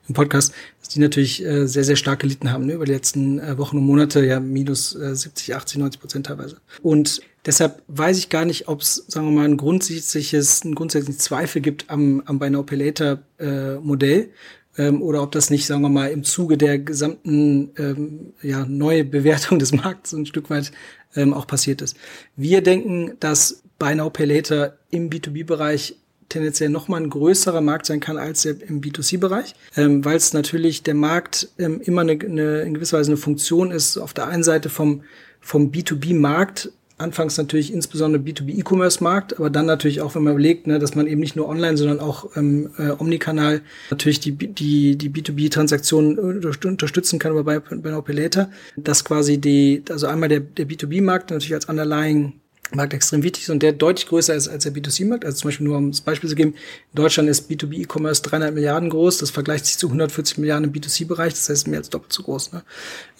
im Podcast, dass die natürlich äh, sehr, sehr stark gelitten haben ne, über die letzten äh, Wochen und Monate, ja minus äh, 70, 80, 90 Prozent teilweise. Und deshalb weiß ich gar nicht, ob es, sagen wir mal, ein grundsätzliches, ein grundsätzlichen Zweifel gibt am, am Buy Now Later äh, Modell, ähm, oder ob das nicht, sagen wir mal, im Zuge der gesamten ähm, ja, neue Bewertung des Markts ein Stück weit ähm, auch passiert ist. Wir denken, dass Buy Now Pay Later im B2B-Bereich tendenziell nochmal ein größerer Markt sein kann als im B2C-Bereich, ähm, weil es natürlich der Markt ähm, immer eine, eine, in gewisser Weise eine Funktion ist, auf der einen Seite vom, vom B2B-Markt anfangs natürlich insbesondere B2B-E-Commerce-Markt, aber dann natürlich auch, wenn man überlegt, ne, dass man eben nicht nur online, sondern auch ähm, äh, Omnikanal natürlich die, die, die B2B-Transaktionen unterstützen kann über bei, bei Operator, dass quasi die, also einmal der, der B2B-Markt natürlich als Underlying Markt extrem wichtig ist und der deutlich größer ist als der B2C-Markt. Also zum Beispiel nur um das Beispiel zu geben, in Deutschland ist B2B E-Commerce 300 Milliarden groß, das vergleicht sich zu 140 Milliarden im B2C-Bereich, das heißt mehr als doppelt so groß. Ne?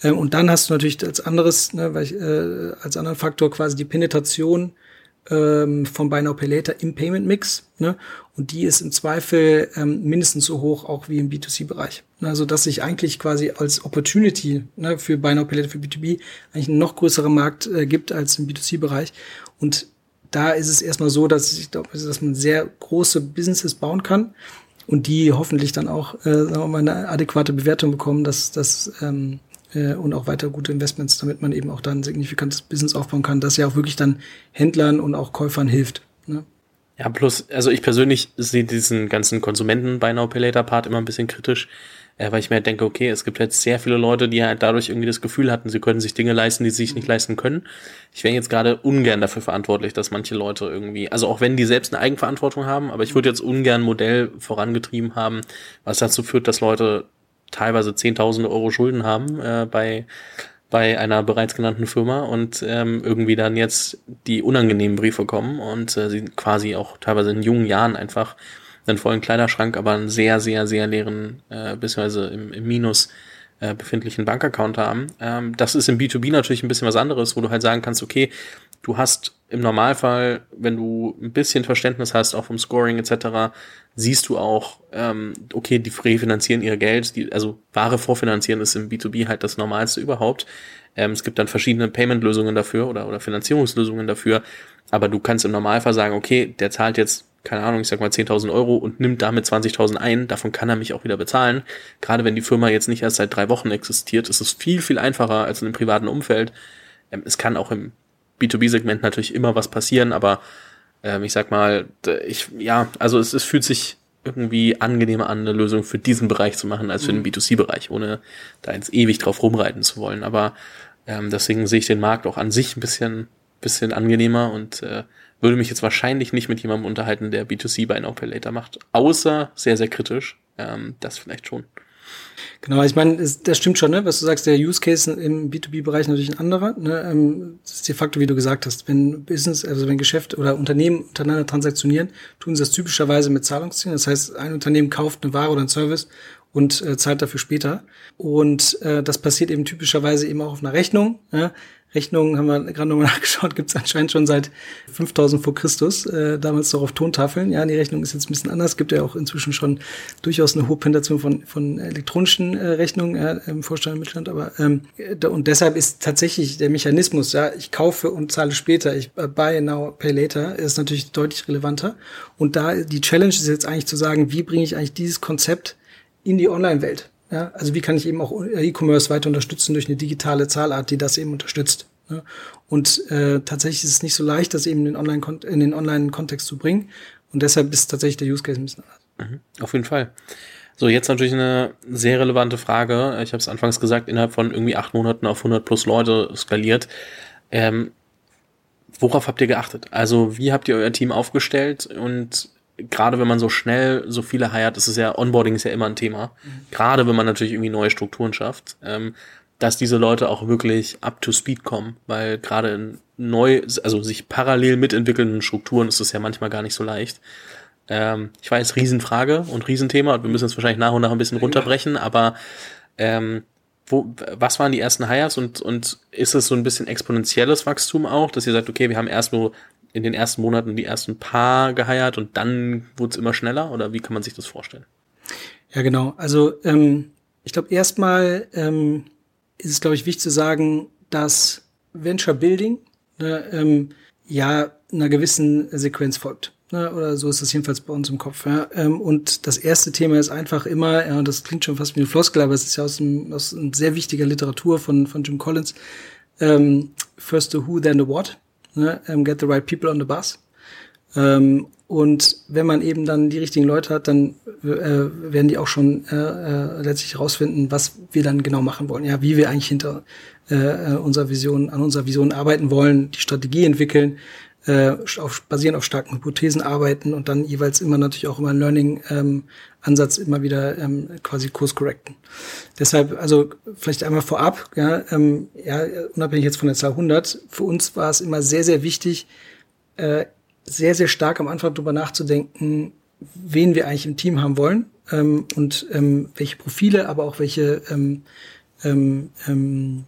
Ähm, und dann hast du natürlich als anderes, ne, weil ich, äh, als anderen Faktor quasi die Penetration ähm, von Buy Now Pay Later im Payment Mix. Ne? Und die ist im Zweifel ähm, mindestens so hoch auch wie im B2C-Bereich. Also dass sich eigentlich quasi als Opportunity ne, für Buy Now Pay für B2B eigentlich ein noch größerer Markt äh, gibt als im B2C-Bereich. Und da ist es erstmal so, dass ich glaube, dass man sehr große Businesses bauen kann und die hoffentlich dann auch äh, sagen wir mal, eine adäquate Bewertung bekommen, dass das ähm, äh, und auch weiter gute Investments, damit man eben auch dann ein signifikantes Business aufbauen kann, das ja auch wirklich dann Händlern und auch Käufern hilft. Ne? Ja, plus, also ich persönlich sehe diesen ganzen Konsumenten bei Now Later Part immer ein bisschen kritisch, äh, weil ich mir halt denke, okay, es gibt jetzt sehr viele Leute, die halt dadurch irgendwie das Gefühl hatten, sie können sich Dinge leisten, die sie sich nicht leisten können. Ich wäre jetzt gerade ungern dafür verantwortlich, dass manche Leute irgendwie, also auch wenn die selbst eine Eigenverantwortung haben, aber ich würde jetzt ungern ein Modell vorangetrieben haben, was dazu führt, dass Leute teilweise Zehntausende Euro Schulden haben äh, bei bei einer bereits genannten Firma und ähm, irgendwie dann jetzt die unangenehmen Briefe kommen und äh, sie quasi auch teilweise in jungen Jahren einfach einen vollen Kleiderschrank, aber einen sehr, sehr, sehr leeren, äh, beziehungsweise im, im Minus äh, befindlichen Bankaccount haben. Ähm, das ist im B2B natürlich ein bisschen was anderes, wo du halt sagen kannst, okay, du hast im Normalfall, wenn du ein bisschen Verständnis hast, auch vom Scoring etc., siehst du auch, ähm, okay, die refinanzieren ihr Geld, die, also Ware vorfinanzieren ist im B2B halt das Normalste überhaupt. Ähm, es gibt dann verschiedene Payment-Lösungen dafür oder, oder Finanzierungslösungen dafür, aber du kannst im Normalfall sagen, okay, der zahlt jetzt, keine Ahnung, ich sag mal 10.000 Euro und nimmt damit 20.000 ein, davon kann er mich auch wieder bezahlen. Gerade wenn die Firma jetzt nicht erst seit drei Wochen existiert, ist es viel, viel einfacher als in einem privaten Umfeld. Ähm, es kann auch im B2B-Segment natürlich immer was passieren, aber ähm, ich sag mal, ich, ja, also es, es fühlt sich irgendwie angenehmer an, eine Lösung für diesen Bereich zu machen, als für den mhm. B2C-Bereich, ohne da jetzt ewig drauf rumreiten zu wollen. Aber ähm, deswegen sehe ich den Markt auch an sich ein bisschen, bisschen angenehmer und äh, würde mich jetzt wahrscheinlich nicht mit jemandem unterhalten, der B2C bei Now Pay Later macht, außer sehr, sehr kritisch. Ähm, das vielleicht schon. Genau, ich meine, das stimmt schon, ne? was du sagst, der Use Case im B2B-Bereich natürlich ein anderer. Ne? Ähm, das ist de facto, wie du gesagt hast, wenn Business, also wenn Geschäfte oder Unternehmen untereinander transaktionieren, tun sie das typischerweise mit Zahlungszielen. Das heißt, ein Unternehmen kauft eine Ware oder einen Service und äh, zahlt dafür später. Und äh, das passiert eben typischerweise eben auch auf einer Rechnung. Ja? Rechnungen haben wir gerade nochmal nachgeschaut, gibt es anscheinend schon seit 5000 vor Christus, äh, damals doch auf Tontafeln. Ja, die Rechnung ist jetzt ein bisschen anders, gibt ja auch inzwischen schon durchaus eine hohe Penetration von, von elektronischen äh, Rechnungen ja, im Vorstand Mittelstand, aber ähm, und deshalb ist tatsächlich der Mechanismus, ja, ich kaufe und zahle später, ich äh, buy now, pay later, ist natürlich deutlich relevanter. Und da die Challenge ist jetzt eigentlich zu sagen, wie bringe ich eigentlich dieses Konzept in die Online-Welt? Ja, also wie kann ich eben auch E-Commerce weiter unterstützen durch eine digitale Zahlart, die das eben unterstützt? Ja, und äh, tatsächlich ist es nicht so leicht, das eben in den Online-Kontext Online zu bringen. Und deshalb ist tatsächlich der Use Case ein bisschen anders. Mhm, auf jeden Fall. So, jetzt natürlich eine sehr relevante Frage. Ich habe es anfangs gesagt, innerhalb von irgendwie acht Monaten auf 100 plus Leute skaliert. Ähm, worauf habt ihr geachtet? Also, wie habt ihr euer Team aufgestellt? Und gerade wenn man so schnell so viele heiert, ist es ja, Onboarding ist ja immer ein Thema. Mhm. Gerade wenn man natürlich irgendwie neue Strukturen schafft. Ähm, dass diese Leute auch wirklich up to speed kommen, weil gerade in neu, also sich parallel mitentwickelnden Strukturen ist es ja manchmal gar nicht so leicht. Ähm, ich weiß, Riesenfrage und Riesenthema und wir müssen es wahrscheinlich nach und nach ein bisschen runterbrechen, aber ähm, wo, was waren die ersten Hires und, und ist es so ein bisschen exponentielles Wachstum auch, dass ihr sagt, okay, wir haben erst nur in den ersten Monaten die ersten paar geheiert und dann wurde es immer schneller oder wie kann man sich das vorstellen? Ja, genau. Also ähm, ich glaube erstmal ähm, ist es, glaube ich, wichtig zu sagen, dass Venture Building ne, ähm, ja einer gewissen Sequenz folgt. Ne, oder so ist das jedenfalls bei uns im Kopf. Ja. Ähm, und das erste Thema ist einfach immer, ja, das klingt schon fast wie eine Floskel, aber es ist ja aus, einem, aus sehr wichtiger Literatur von, von Jim Collins. Ähm, first the who, then the what. Ne, um, get the right people on the bus. Ähm, und wenn man eben dann die richtigen Leute hat, dann äh, werden die auch schon äh, äh, letztlich herausfinden, was wir dann genau machen wollen. Ja, wie wir eigentlich hinter äh, äh, unserer Vision, an unserer Vision arbeiten wollen, die Strategie entwickeln, äh, auf, basierend auf starken Hypothesen arbeiten und dann jeweils immer natürlich auch immer einen Learning-Ansatz ähm, immer wieder ähm, quasi Kurs correcten. Deshalb, also vielleicht einmal vorab, ja, ähm, ja, unabhängig jetzt von der Zahl 100, für uns war es immer sehr, sehr wichtig, äh, sehr, sehr stark am Anfang darüber nachzudenken, wen wir eigentlich im Team haben wollen ähm, und ähm, welche Profile, aber auch welche ähm, ähm, ähm,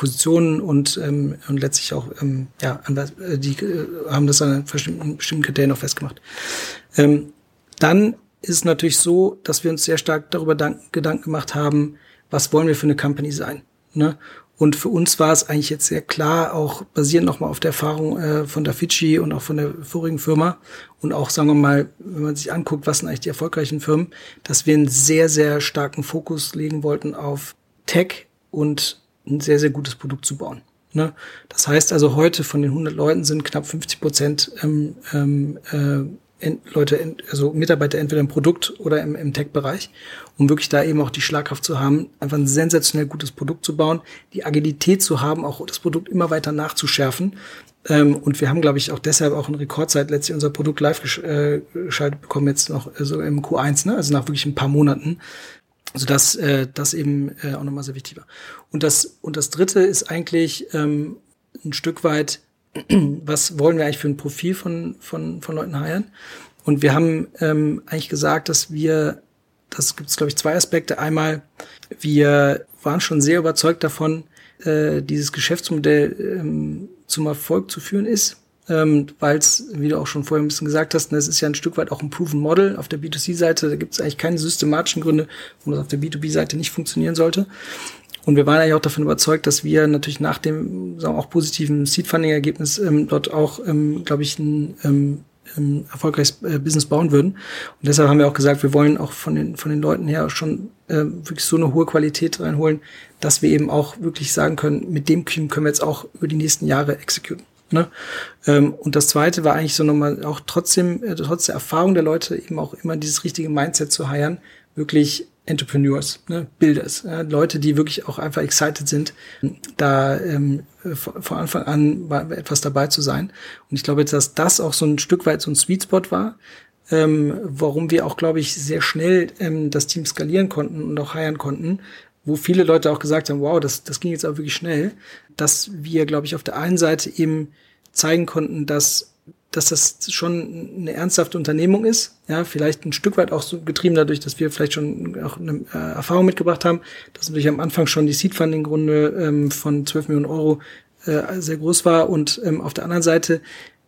Positionen und, ähm, und letztlich auch, ähm, ja, äh, die äh, haben das an bestimmten, bestimmten Kriterien auch festgemacht. Ähm, dann ist natürlich so, dass wir uns sehr stark darüber Gedanken gemacht haben, was wollen wir für eine Company sein. Ne? Und für uns war es eigentlich jetzt sehr klar, auch basierend nochmal auf der Erfahrung äh, von der Fidschi und auch von der vorigen Firma und auch, sagen wir mal, wenn man sich anguckt, was sind eigentlich die erfolgreichen Firmen, dass wir einen sehr, sehr starken Fokus legen wollten auf Tech und ein sehr, sehr gutes Produkt zu bauen. Ne? Das heißt also, heute von den 100 Leuten sind knapp 50 Prozent ähm, ähm, äh, Leute, also Mitarbeiter entweder im Produkt oder im, im Tech-Bereich, um wirklich da eben auch die Schlagkraft zu haben, einfach ein sensationell gutes Produkt zu bauen, die Agilität zu haben, auch das Produkt immer weiter nachzuschärfen. Ähm, und wir haben, glaube ich, auch deshalb auch in Rekordzeit letztlich unser Produkt live gesch äh, geschaltet bekommen, jetzt noch also im Q1, ne? also nach wirklich ein paar Monaten. Also das, äh, das eben äh, auch nochmal sehr wichtig war. Und das, und das dritte ist eigentlich ähm, ein Stück weit was wollen wir eigentlich für ein Profil von, von, von Leuten heiren? Und wir haben ähm, eigentlich gesagt, dass wir, das gibt es, glaube ich, zwei Aspekte. Einmal, wir waren schon sehr überzeugt davon, äh, dieses Geschäftsmodell ähm, zum Erfolg zu führen ist, ähm, weil es, wie du auch schon vorher ein bisschen gesagt hast, das ist ja ein Stück weit auch ein Proven Model auf der B2C-Seite. Da gibt es eigentlich keine systematischen Gründe, warum das auf der B2B-Seite nicht funktionieren sollte. Und wir waren eigentlich auch davon überzeugt, dass wir natürlich nach dem sagen wir, auch positiven Seed-Funding-Ergebnis ähm, dort auch, ähm, glaube ich, ein ähm, ähm, erfolgreiches äh, Business bauen würden. Und deshalb haben wir auch gesagt, wir wollen auch von den, von den Leuten her schon äh, wirklich so eine hohe Qualität reinholen, dass wir eben auch wirklich sagen können, mit dem Team können wir jetzt auch über die nächsten Jahre exekutieren. Ne? Ähm, und das zweite war eigentlich so nochmal auch trotzdem, äh, trotz der Erfahrung der Leute eben auch immer dieses richtige Mindset zu heiern, wirklich Entrepreneurs, ne, Builders, ja, Leute, die wirklich auch einfach excited sind, da ähm, von Anfang an etwas dabei zu sein. Und ich glaube, dass das auch so ein Stück weit so ein Sweet Spot war, ähm, warum wir auch, glaube ich, sehr schnell ähm, das Team skalieren konnten und auch heiren konnten, wo viele Leute auch gesagt haben, wow, das, das ging jetzt auch wirklich schnell, dass wir, glaube ich, auf der einen Seite eben zeigen konnten, dass dass das schon eine ernsthafte Unternehmung ist. Ja, vielleicht ein Stück weit auch so getrieben dadurch, dass wir vielleicht schon auch eine äh, Erfahrung mitgebracht haben, dass natürlich am Anfang schon die Seed-Funding-Runde ähm, von 12 Millionen Euro äh, sehr groß war und ähm, auf der anderen Seite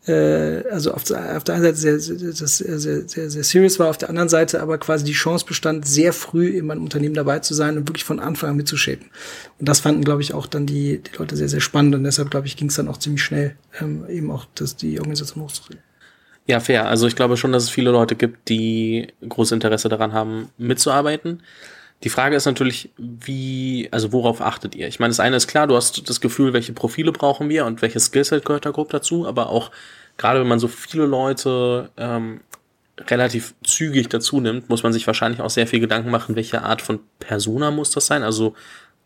äh, also auf, auf der einen Seite sehr, sehr, sehr, sehr, sehr serious war, auf der anderen Seite aber quasi die Chance bestand, sehr früh in meinem Unternehmen dabei zu sein und wirklich von Anfang an mitzuschapen. Und das fanden, glaube ich, auch dann die, die Leute sehr, sehr spannend und deshalb, glaube ich, ging es dann auch ziemlich schnell, ähm, eben auch das, die Organisation hochzukriegen. Ja, fair. Also ich glaube schon, dass es viele Leute gibt, die großes Interesse daran haben, mitzuarbeiten. Die Frage ist natürlich, wie, also worauf achtet ihr? Ich meine, das eine ist klar, du hast das Gefühl, welche Profile brauchen wir und welches Skillset gehört da grob dazu, aber auch gerade wenn man so viele Leute ähm, relativ zügig dazu nimmt, muss man sich wahrscheinlich auch sehr viel Gedanken machen, welche Art von Persona muss das sein, also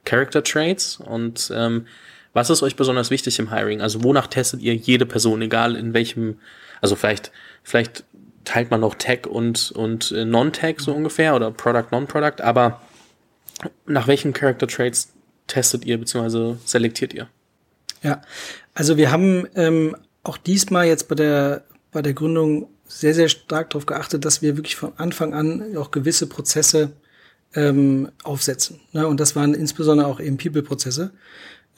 Character Traits und ähm, was ist euch besonders wichtig im Hiring? Also wonach testet ihr jede Person, egal in welchem, also vielleicht, vielleicht teilt man noch Tech und, und äh, Non-Tech so ungefähr oder Product, Non-Product, aber nach welchen Character Traits testet ihr bzw. selektiert ihr? Ja, also wir haben ähm, auch diesmal jetzt bei der, bei der Gründung sehr, sehr stark darauf geachtet, dass wir wirklich von Anfang an auch gewisse Prozesse ähm, aufsetzen. Ne? Und das waren insbesondere auch eben People-Prozesse.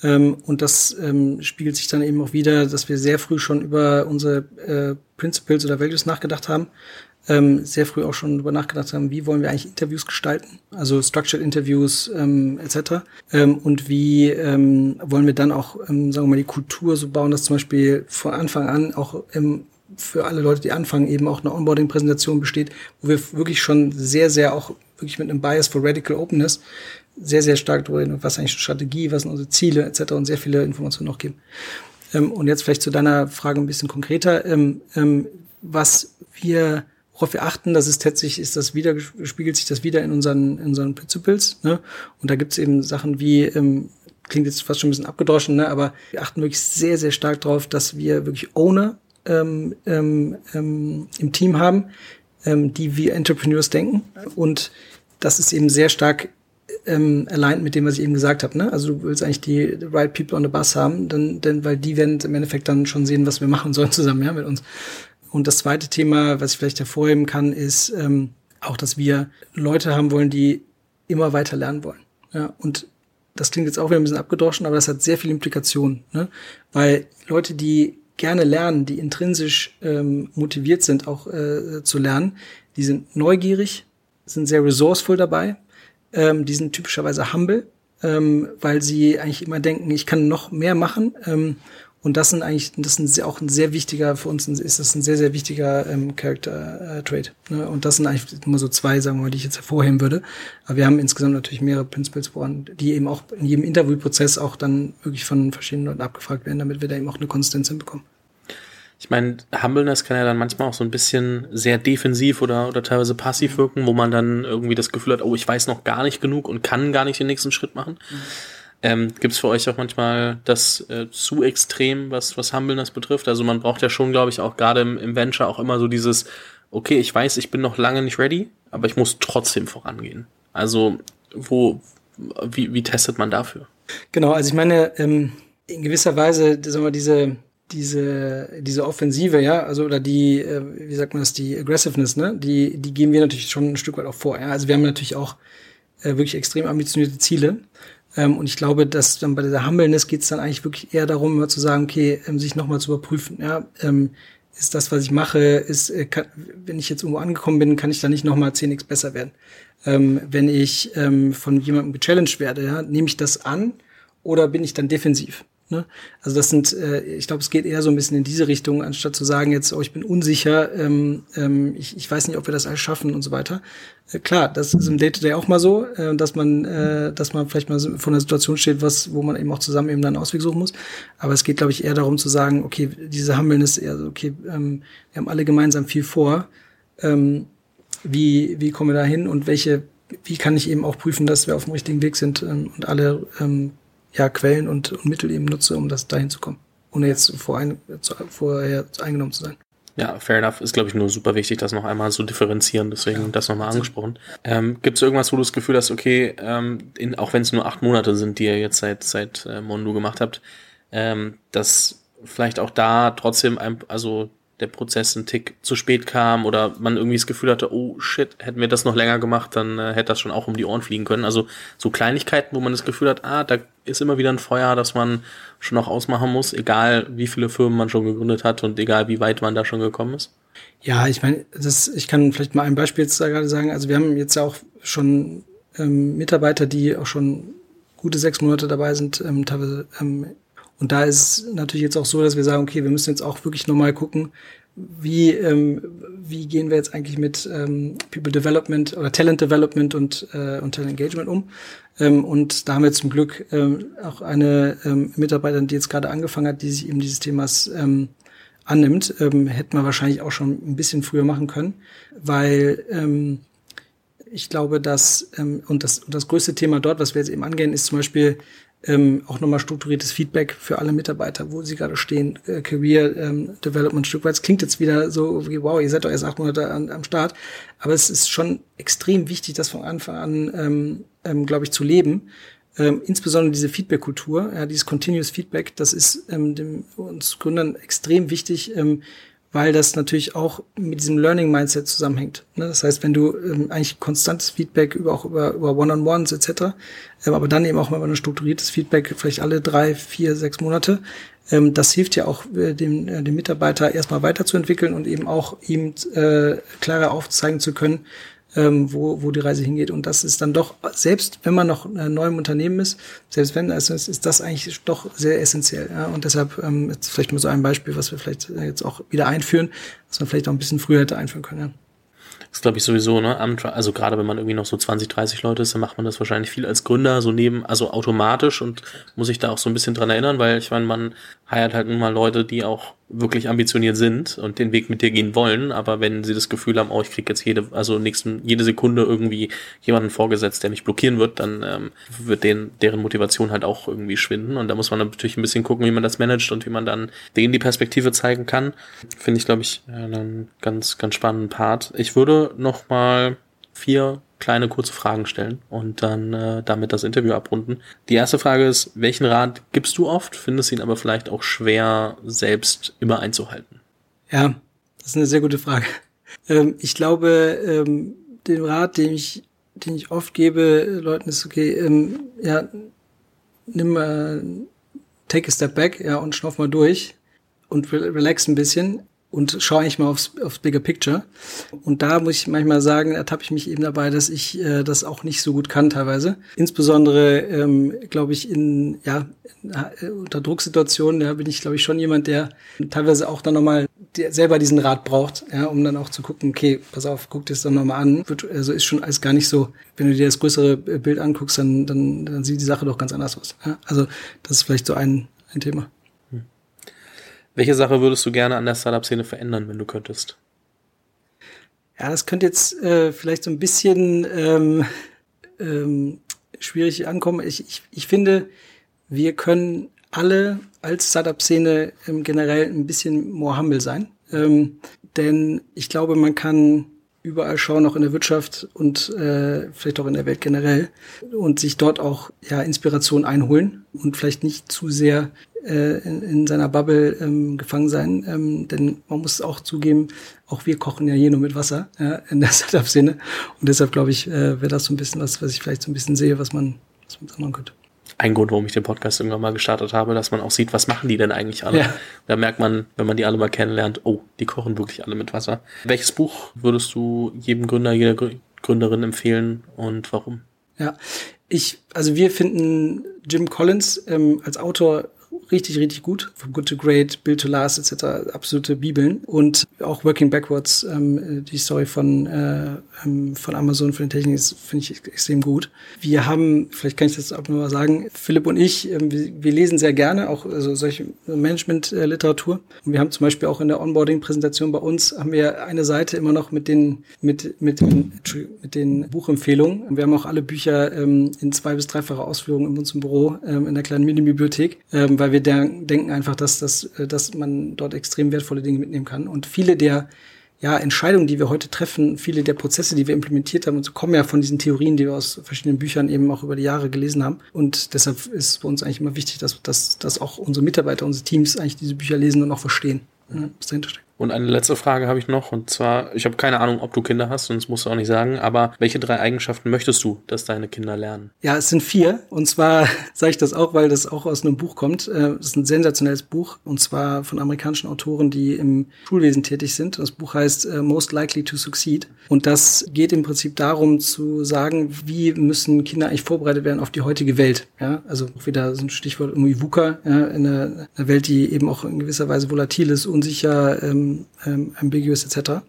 Ähm, und das ähm, spiegelt sich dann eben auch wieder, dass wir sehr früh schon über unsere äh, Principles oder Values nachgedacht haben. Ähm, sehr früh auch schon darüber nachgedacht haben, wie wollen wir eigentlich Interviews gestalten, also Structured Interviews ähm, etc. Ähm, und wie ähm, wollen wir dann auch, ähm, sagen wir mal, die Kultur so bauen, dass zum Beispiel von Anfang an auch im für alle Leute, die anfangen, eben auch eine Onboarding-Präsentation besteht, wo wir wirklich schon sehr, sehr auch wirklich mit einem Bias for Radical Openness sehr, sehr stark darüber reden, was eigentlich Strategie, was sind unsere Ziele etc. und sehr viele Informationen noch geben. Ähm, und jetzt vielleicht zu deiner Frage ein bisschen konkreter. Ähm, ähm, was wir, worauf wir achten, das ist tatsächlich, ist das wieder, spiegelt sich das wieder in unseren, in unseren Principles. Ne? Und da gibt es eben Sachen wie, ähm, klingt jetzt fast schon ein bisschen abgedroschen, ne? aber wir achten wirklich sehr, sehr stark darauf, dass wir wirklich Owner ähm, ähm, ähm, im Team haben, ähm, die wie Entrepreneurs denken. Und das ist eben sehr stark ähm, aligned mit dem, was ich eben gesagt habe. Ne? Also du willst eigentlich die right people on the bus haben, dann, denn, weil die werden im Endeffekt dann schon sehen, was wir machen sollen zusammen ja, mit uns. Und das zweite Thema, was ich vielleicht hervorheben kann, ist ähm, auch, dass wir Leute haben wollen, die immer weiter lernen wollen. Ja, und das klingt jetzt auch wieder ein bisschen abgedroschen, aber das hat sehr viele Implikationen. Ne? Weil Leute, die gerne lernen, die intrinsisch ähm, motiviert sind, auch äh, zu lernen, die sind neugierig, sind sehr resourceful dabei, ähm, die sind typischerweise humble, ähm, weil sie eigentlich immer denken, ich kann noch mehr machen. Ähm, und das sind eigentlich, das ist auch ein sehr wichtiger, für uns ist das ein sehr, sehr wichtiger ähm, Character äh, Trait. Ne? Und das sind eigentlich immer so zwei, sagen wir mal, die ich jetzt hervorheben würde. Aber wir haben insgesamt natürlich mehrere Principles, woran, die eben auch in jedem Interviewprozess auch dann wirklich von verschiedenen Leuten abgefragt werden, damit wir da eben auch eine Konsistenz hinbekommen. Ich meine, Humbleness kann ja dann manchmal auch so ein bisschen sehr defensiv oder, oder teilweise passiv wirken, wo man dann irgendwie das Gefühl hat, oh, ich weiß noch gar nicht genug und kann gar nicht den nächsten Schritt machen. Mhm. Ähm, Gibt es für euch auch manchmal das äh, zu extrem, was, was Humbleness betrifft? Also man braucht ja schon, glaube ich, auch gerade im, im Venture auch immer so dieses, okay, ich weiß, ich bin noch lange nicht ready, aber ich muss trotzdem vorangehen. Also wo, wie, wie testet man dafür? Genau, also ich meine, ähm, in gewisser Weise, sagen wir, diese diese, diese Offensive, ja, also oder die, äh, wie sagt man das, die Aggressiveness, ne, die, die geben wir natürlich schon ein Stück weit auch vor. Ja? Also wir haben natürlich auch äh, wirklich extrem ambitionierte Ziele. Ähm, und ich glaube, dass dann bei dieser Humbleness geht es dann eigentlich wirklich eher darum, immer zu sagen, okay, ähm, sich nochmal zu überprüfen, ja, ähm, ist das, was ich mache, ist, äh, kann, wenn ich jetzt irgendwo angekommen bin, kann ich da nicht nochmal 10x besser werden. Wenn ich von jemandem gechallenged werde, ja, nehme ich das an oder bin ich dann defensiv? Ne? Also das sind, äh, ich glaube, es geht eher so ein bisschen in diese Richtung, anstatt zu sagen jetzt, oh, ich bin unsicher, ähm, ähm, ich, ich weiß nicht, ob wir das alles schaffen und so weiter. Äh, klar, das ist im Day-to-Day -Day auch mal so, äh, dass man, äh, dass man vielleicht mal vor einer Situation steht, was, wo man eben auch zusammen eben dann einen Ausweg suchen muss. Aber es geht, glaube ich, eher darum zu sagen, okay, diese Humbleness, eher so, okay, ähm, wir haben alle gemeinsam viel vor. Ähm, wie, wie kommen wir da hin und welche, wie kann ich eben auch prüfen, dass wir auf dem richtigen Weg sind ähm, und alle ähm, ja, Quellen und, und Mittel eben nutze, um das dahin zu kommen. Ohne jetzt vorein, vorher eingenommen zu sein. Ja, fair enough. Ist, glaube ich, nur super wichtig, das noch einmal zu differenzieren. Deswegen ja. das nochmal angesprochen. Ähm, Gibt es irgendwas, wo du das Gefühl hast, okay, ähm, in, auch wenn es nur acht Monate sind, die ihr jetzt seit, seit äh, Mondo gemacht habt, ähm, dass vielleicht auch da trotzdem, ein, also der Prozess ein Tick zu spät kam oder man irgendwie das Gefühl hatte, oh shit, hätten wir das noch länger gemacht, dann äh, hätte das schon auch um die Ohren fliegen können. Also so Kleinigkeiten, wo man das Gefühl hat, ah, da ist immer wieder ein Feuer, das man schon noch ausmachen muss, egal wie viele Firmen man schon gegründet hat und egal wie weit man da schon gekommen ist. Ja, ich meine, ich kann vielleicht mal ein Beispiel jetzt da gerade sagen. Also wir haben jetzt ja auch schon ähm, Mitarbeiter, die auch schon gute sechs Monate dabei sind, ähm, teilweise ähm, und da ist natürlich jetzt auch so, dass wir sagen, okay, wir müssen jetzt auch wirklich nochmal gucken, wie, ähm, wie gehen wir jetzt eigentlich mit ähm, People Development oder Talent Development und, äh, und Talent Engagement um. Ähm, und da haben wir zum Glück ähm, auch eine ähm, Mitarbeiterin, die jetzt gerade angefangen hat, die sich eben dieses Themas ähm, annimmt, ähm, hätten wir wahrscheinlich auch schon ein bisschen früher machen können, weil ähm, ich glaube, dass ähm, und das und das größte Thema dort, was wir jetzt eben angehen, ist zum Beispiel ähm, auch nochmal strukturiertes Feedback für alle Mitarbeiter, wo sie gerade stehen, äh, Career ähm, Development Stück weit. Es klingt jetzt wieder so, wie, wow, ihr seid doch erst acht Monate an, am Start, aber es ist schon extrem wichtig, das von Anfang an, ähm, ähm, glaube ich, zu leben. Ähm, insbesondere diese Feedback-Kultur, ja, dieses Continuous Feedback, das ist ähm, dem, uns Gründern extrem wichtig, ähm, weil das natürlich auch mit diesem Learning Mindset zusammenhängt. Ne? Das heißt, wenn du ähm, eigentlich konstantes Feedback über auch über, über One-on-Ones etc., ähm, aber dann eben auch mal ein strukturiertes Feedback, vielleicht alle drei, vier, sechs Monate, ähm, das hilft ja auch äh, dem, äh, dem Mitarbeiter erstmal weiterzuentwickeln und eben auch ihm äh, klarer aufzeigen zu können, ähm, wo, wo die Reise hingeht. Und das ist dann doch, selbst wenn man noch äh, neu im Unternehmen ist, selbst wenn es ist, ist das eigentlich doch sehr essentiell. Ja? Und deshalb ähm, jetzt vielleicht mal so ein Beispiel, was wir vielleicht äh, jetzt auch wieder einführen, was man vielleicht auch ein bisschen früher hätte einführen können. Ja. Das glaube ich sowieso, ne? Also gerade wenn man irgendwie noch so 20, 30 Leute ist, dann macht man das wahrscheinlich viel als Gründer so neben, also automatisch und muss sich da auch so ein bisschen dran erinnern, weil ich meine, man heiert halt nun mal Leute, die auch wirklich ambitioniert sind und den Weg mit dir gehen wollen, aber wenn sie das Gefühl haben, oh, ich krieg jetzt jede, also nächsten, jede Sekunde irgendwie jemanden vorgesetzt, der mich blockieren wird, dann ähm, wird den, deren Motivation halt auch irgendwie schwinden und da muss man natürlich ein bisschen gucken, wie man das managt und wie man dann denen die Perspektive zeigen kann. Finde ich, glaube ich, einen ganz, ganz spannenden Part. Ich würde noch mal vier kleine kurze Fragen stellen und dann äh, damit das Interview abrunden. Die erste Frage ist, welchen Rat gibst du oft, findest ihn aber vielleicht auch schwer selbst immer einzuhalten? Ja, das ist eine sehr gute Frage. Ähm, ich glaube, ähm, den Rat, den ich, den ich oft gebe Leuten ist okay, ähm, ja, nimm mal, take a step back, ja, und schnauf mal durch und relax ein bisschen und schaue eigentlich mal aufs, aufs Bigger Picture. Und da muss ich manchmal sagen, ertappe ich mich eben dabei, dass ich äh, das auch nicht so gut kann teilweise. Insbesondere, ähm, glaube ich, in, ja, in, äh, unter Drucksituationen, da bin ich, glaube ich, schon jemand, der teilweise auch dann nochmal selber diesen Rat braucht, ja, um dann auch zu gucken, okay, pass auf, guck dir das dann nochmal an. Wird, also ist schon alles gar nicht so, wenn du dir das größere Bild anguckst, dann, dann, dann sieht die Sache doch ganz anders aus. Ja? Also das ist vielleicht so ein, ein Thema. Welche Sache würdest du gerne an der Startup-Szene verändern, wenn du könntest? Ja, das könnte jetzt äh, vielleicht so ein bisschen ähm, ähm, schwierig ankommen. Ich, ich, ich finde, wir können alle als Startup-Szene generell ein bisschen more humble sein. Ähm, denn ich glaube, man kann überall schauen, auch in der Wirtschaft und äh, vielleicht auch in der Welt generell und sich dort auch ja Inspiration einholen und vielleicht nicht zu sehr äh, in, in seiner Bubble ähm, gefangen sein. Ähm, denn man muss auch zugeben, auch wir kochen ja hier nur mit Wasser ja, in der Startup-Szene. Und deshalb glaube ich, äh, wäre das so ein bisschen was, was ich vielleicht so ein bisschen sehe, was man, was man machen könnte. Ein Grund, warum ich den Podcast irgendwann mal gestartet habe, dass man auch sieht, was machen die denn eigentlich alle. Ja. Da merkt man, wenn man die alle mal kennenlernt, oh, die kochen wirklich alle mit Wasser. Welches Buch würdest du jedem Gründer, jeder Gründerin empfehlen und warum? Ja, ich, also wir finden Jim Collins ähm, als Autor richtig, richtig gut. From Good to Great, Build to Last etc. absolute Bibeln. Und auch Working Backwards, ähm, die Story von, äh, ähm, von Amazon für den Technik finde ich extrem gut. Wir haben, vielleicht kann ich das auch nur mal sagen, Philipp und ich, ähm, wir, wir, lesen sehr gerne auch also solche Management-Literatur. Und wir haben zum Beispiel auch in der Onboarding-Präsentation bei uns haben wir eine Seite immer noch mit den, mit, mit, mit den Buchempfehlungen. Wir haben auch alle Bücher ähm, in zwei- bis dreifacher Ausführung in unserem Büro ähm, in der kleinen Mini-Bibliothek, weil wir denken einfach, dass, dass, äh, dass man dort extrem wertvolle Dinge mitnehmen kann. Und viele der ja, Entscheidungen, die wir heute treffen, viele der Prozesse, die wir implementiert haben, und so kommen ja von diesen Theorien, die wir aus verschiedenen Büchern eben auch über die Jahre gelesen haben. Und deshalb ist für uns eigentlich immer wichtig, dass, dass, dass auch unsere Mitarbeiter, unsere Teams eigentlich diese Bücher lesen und auch verstehen, was dahinter steckt. Und eine letzte Frage habe ich noch, und zwar, ich habe keine Ahnung, ob du Kinder hast, sonst musst du auch nicht sagen, aber welche drei Eigenschaften möchtest du, dass deine Kinder lernen? Ja, es sind vier. Und zwar sage ich das auch, weil das auch aus einem Buch kommt. Äh, es ist ein sensationelles Buch, und zwar von amerikanischen Autoren, die im Schulwesen tätig sind. Das Buch heißt äh, Most Likely to Succeed. Und das geht im Prinzip darum zu sagen, wie müssen Kinder eigentlich vorbereitet werden auf die heutige Welt. Ja, also wieder so ein Stichwort irgendwie VUCA, ja, in einer, einer Welt, die eben auch in gewisser Weise volatil ist, unsicher, ähm, ähm, ambiguous etc.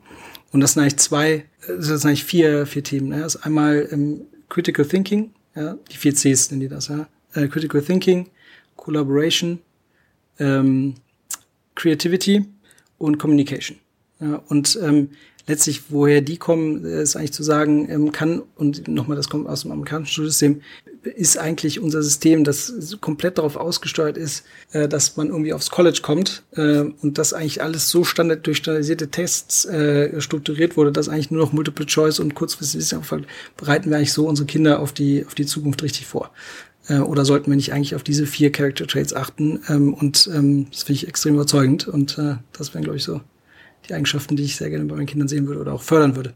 Und das sind eigentlich zwei, äh, das sind eigentlich vier, vier Themen. Ne? Das ist einmal ähm, Critical Thinking, ja, die vier Cs nennen die das, ja. Äh, Critical Thinking, Collaboration, ähm, Creativity und Communication. Ja, und ähm, letztlich, woher die kommen, ist eigentlich zu sagen, ähm, kann, und nochmal, das kommt aus dem amerikanischen Schulsystem, ist eigentlich unser System, das komplett darauf ausgesteuert ist, äh, dass man irgendwie aufs College kommt äh, und dass eigentlich alles so standard durch standardisierte Tests äh, strukturiert wurde, dass eigentlich nur noch Multiple Choice und kurzfristig Wissenserfolg bereiten wir eigentlich so unsere Kinder auf die, auf die Zukunft richtig vor. Äh, oder sollten wir nicht eigentlich auf diese vier Character Traits achten? Ähm, und ähm, das finde ich extrem überzeugend und äh, das wären, glaube ich, so die Eigenschaften, die ich sehr gerne bei meinen Kindern sehen würde oder auch fördern würde.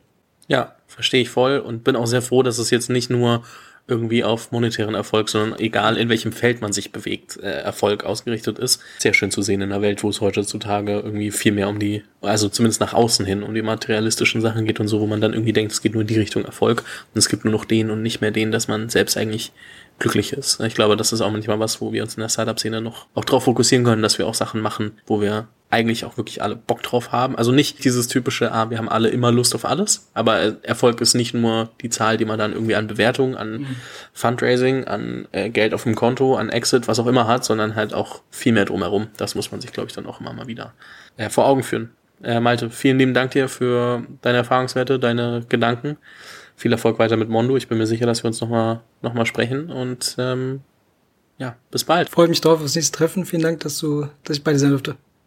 Ja, verstehe ich voll und bin auch sehr froh, dass es jetzt nicht nur irgendwie auf monetären Erfolg, sondern egal in welchem Feld man sich bewegt, äh, Erfolg ausgerichtet ist. Sehr schön zu sehen in einer Welt, wo es heutzutage irgendwie viel mehr um die, also zumindest nach außen hin, um die materialistischen Sachen geht und so, wo man dann irgendwie denkt, es geht nur in die Richtung Erfolg und es gibt nur noch den und nicht mehr den, dass man selbst eigentlich glücklich ist. Ich glaube, das ist auch manchmal was, wo wir uns in der Startup-Szene noch auch drauf fokussieren können, dass wir auch Sachen machen, wo wir eigentlich auch wirklich alle Bock drauf haben. Also nicht dieses typische, ah, wir haben alle immer Lust auf alles, aber Erfolg ist nicht nur die Zahl, die man dann irgendwie an Bewertung, an mhm. Fundraising, an äh, Geld auf dem Konto, an Exit, was auch immer hat, sondern halt auch viel mehr drumherum. Das muss man sich, glaube ich, dann auch immer mal wieder äh, vor Augen führen. Äh, Malte, vielen lieben Dank dir für deine Erfahrungswerte, deine Gedanken viel Erfolg weiter mit Mondo. Ich bin mir sicher, dass wir uns nochmal noch mal sprechen und ähm, ja, bis bald. Freue mich drauf aufs nächste Treffen. Vielen Dank, dass du, dass ich bei dir sein durfte.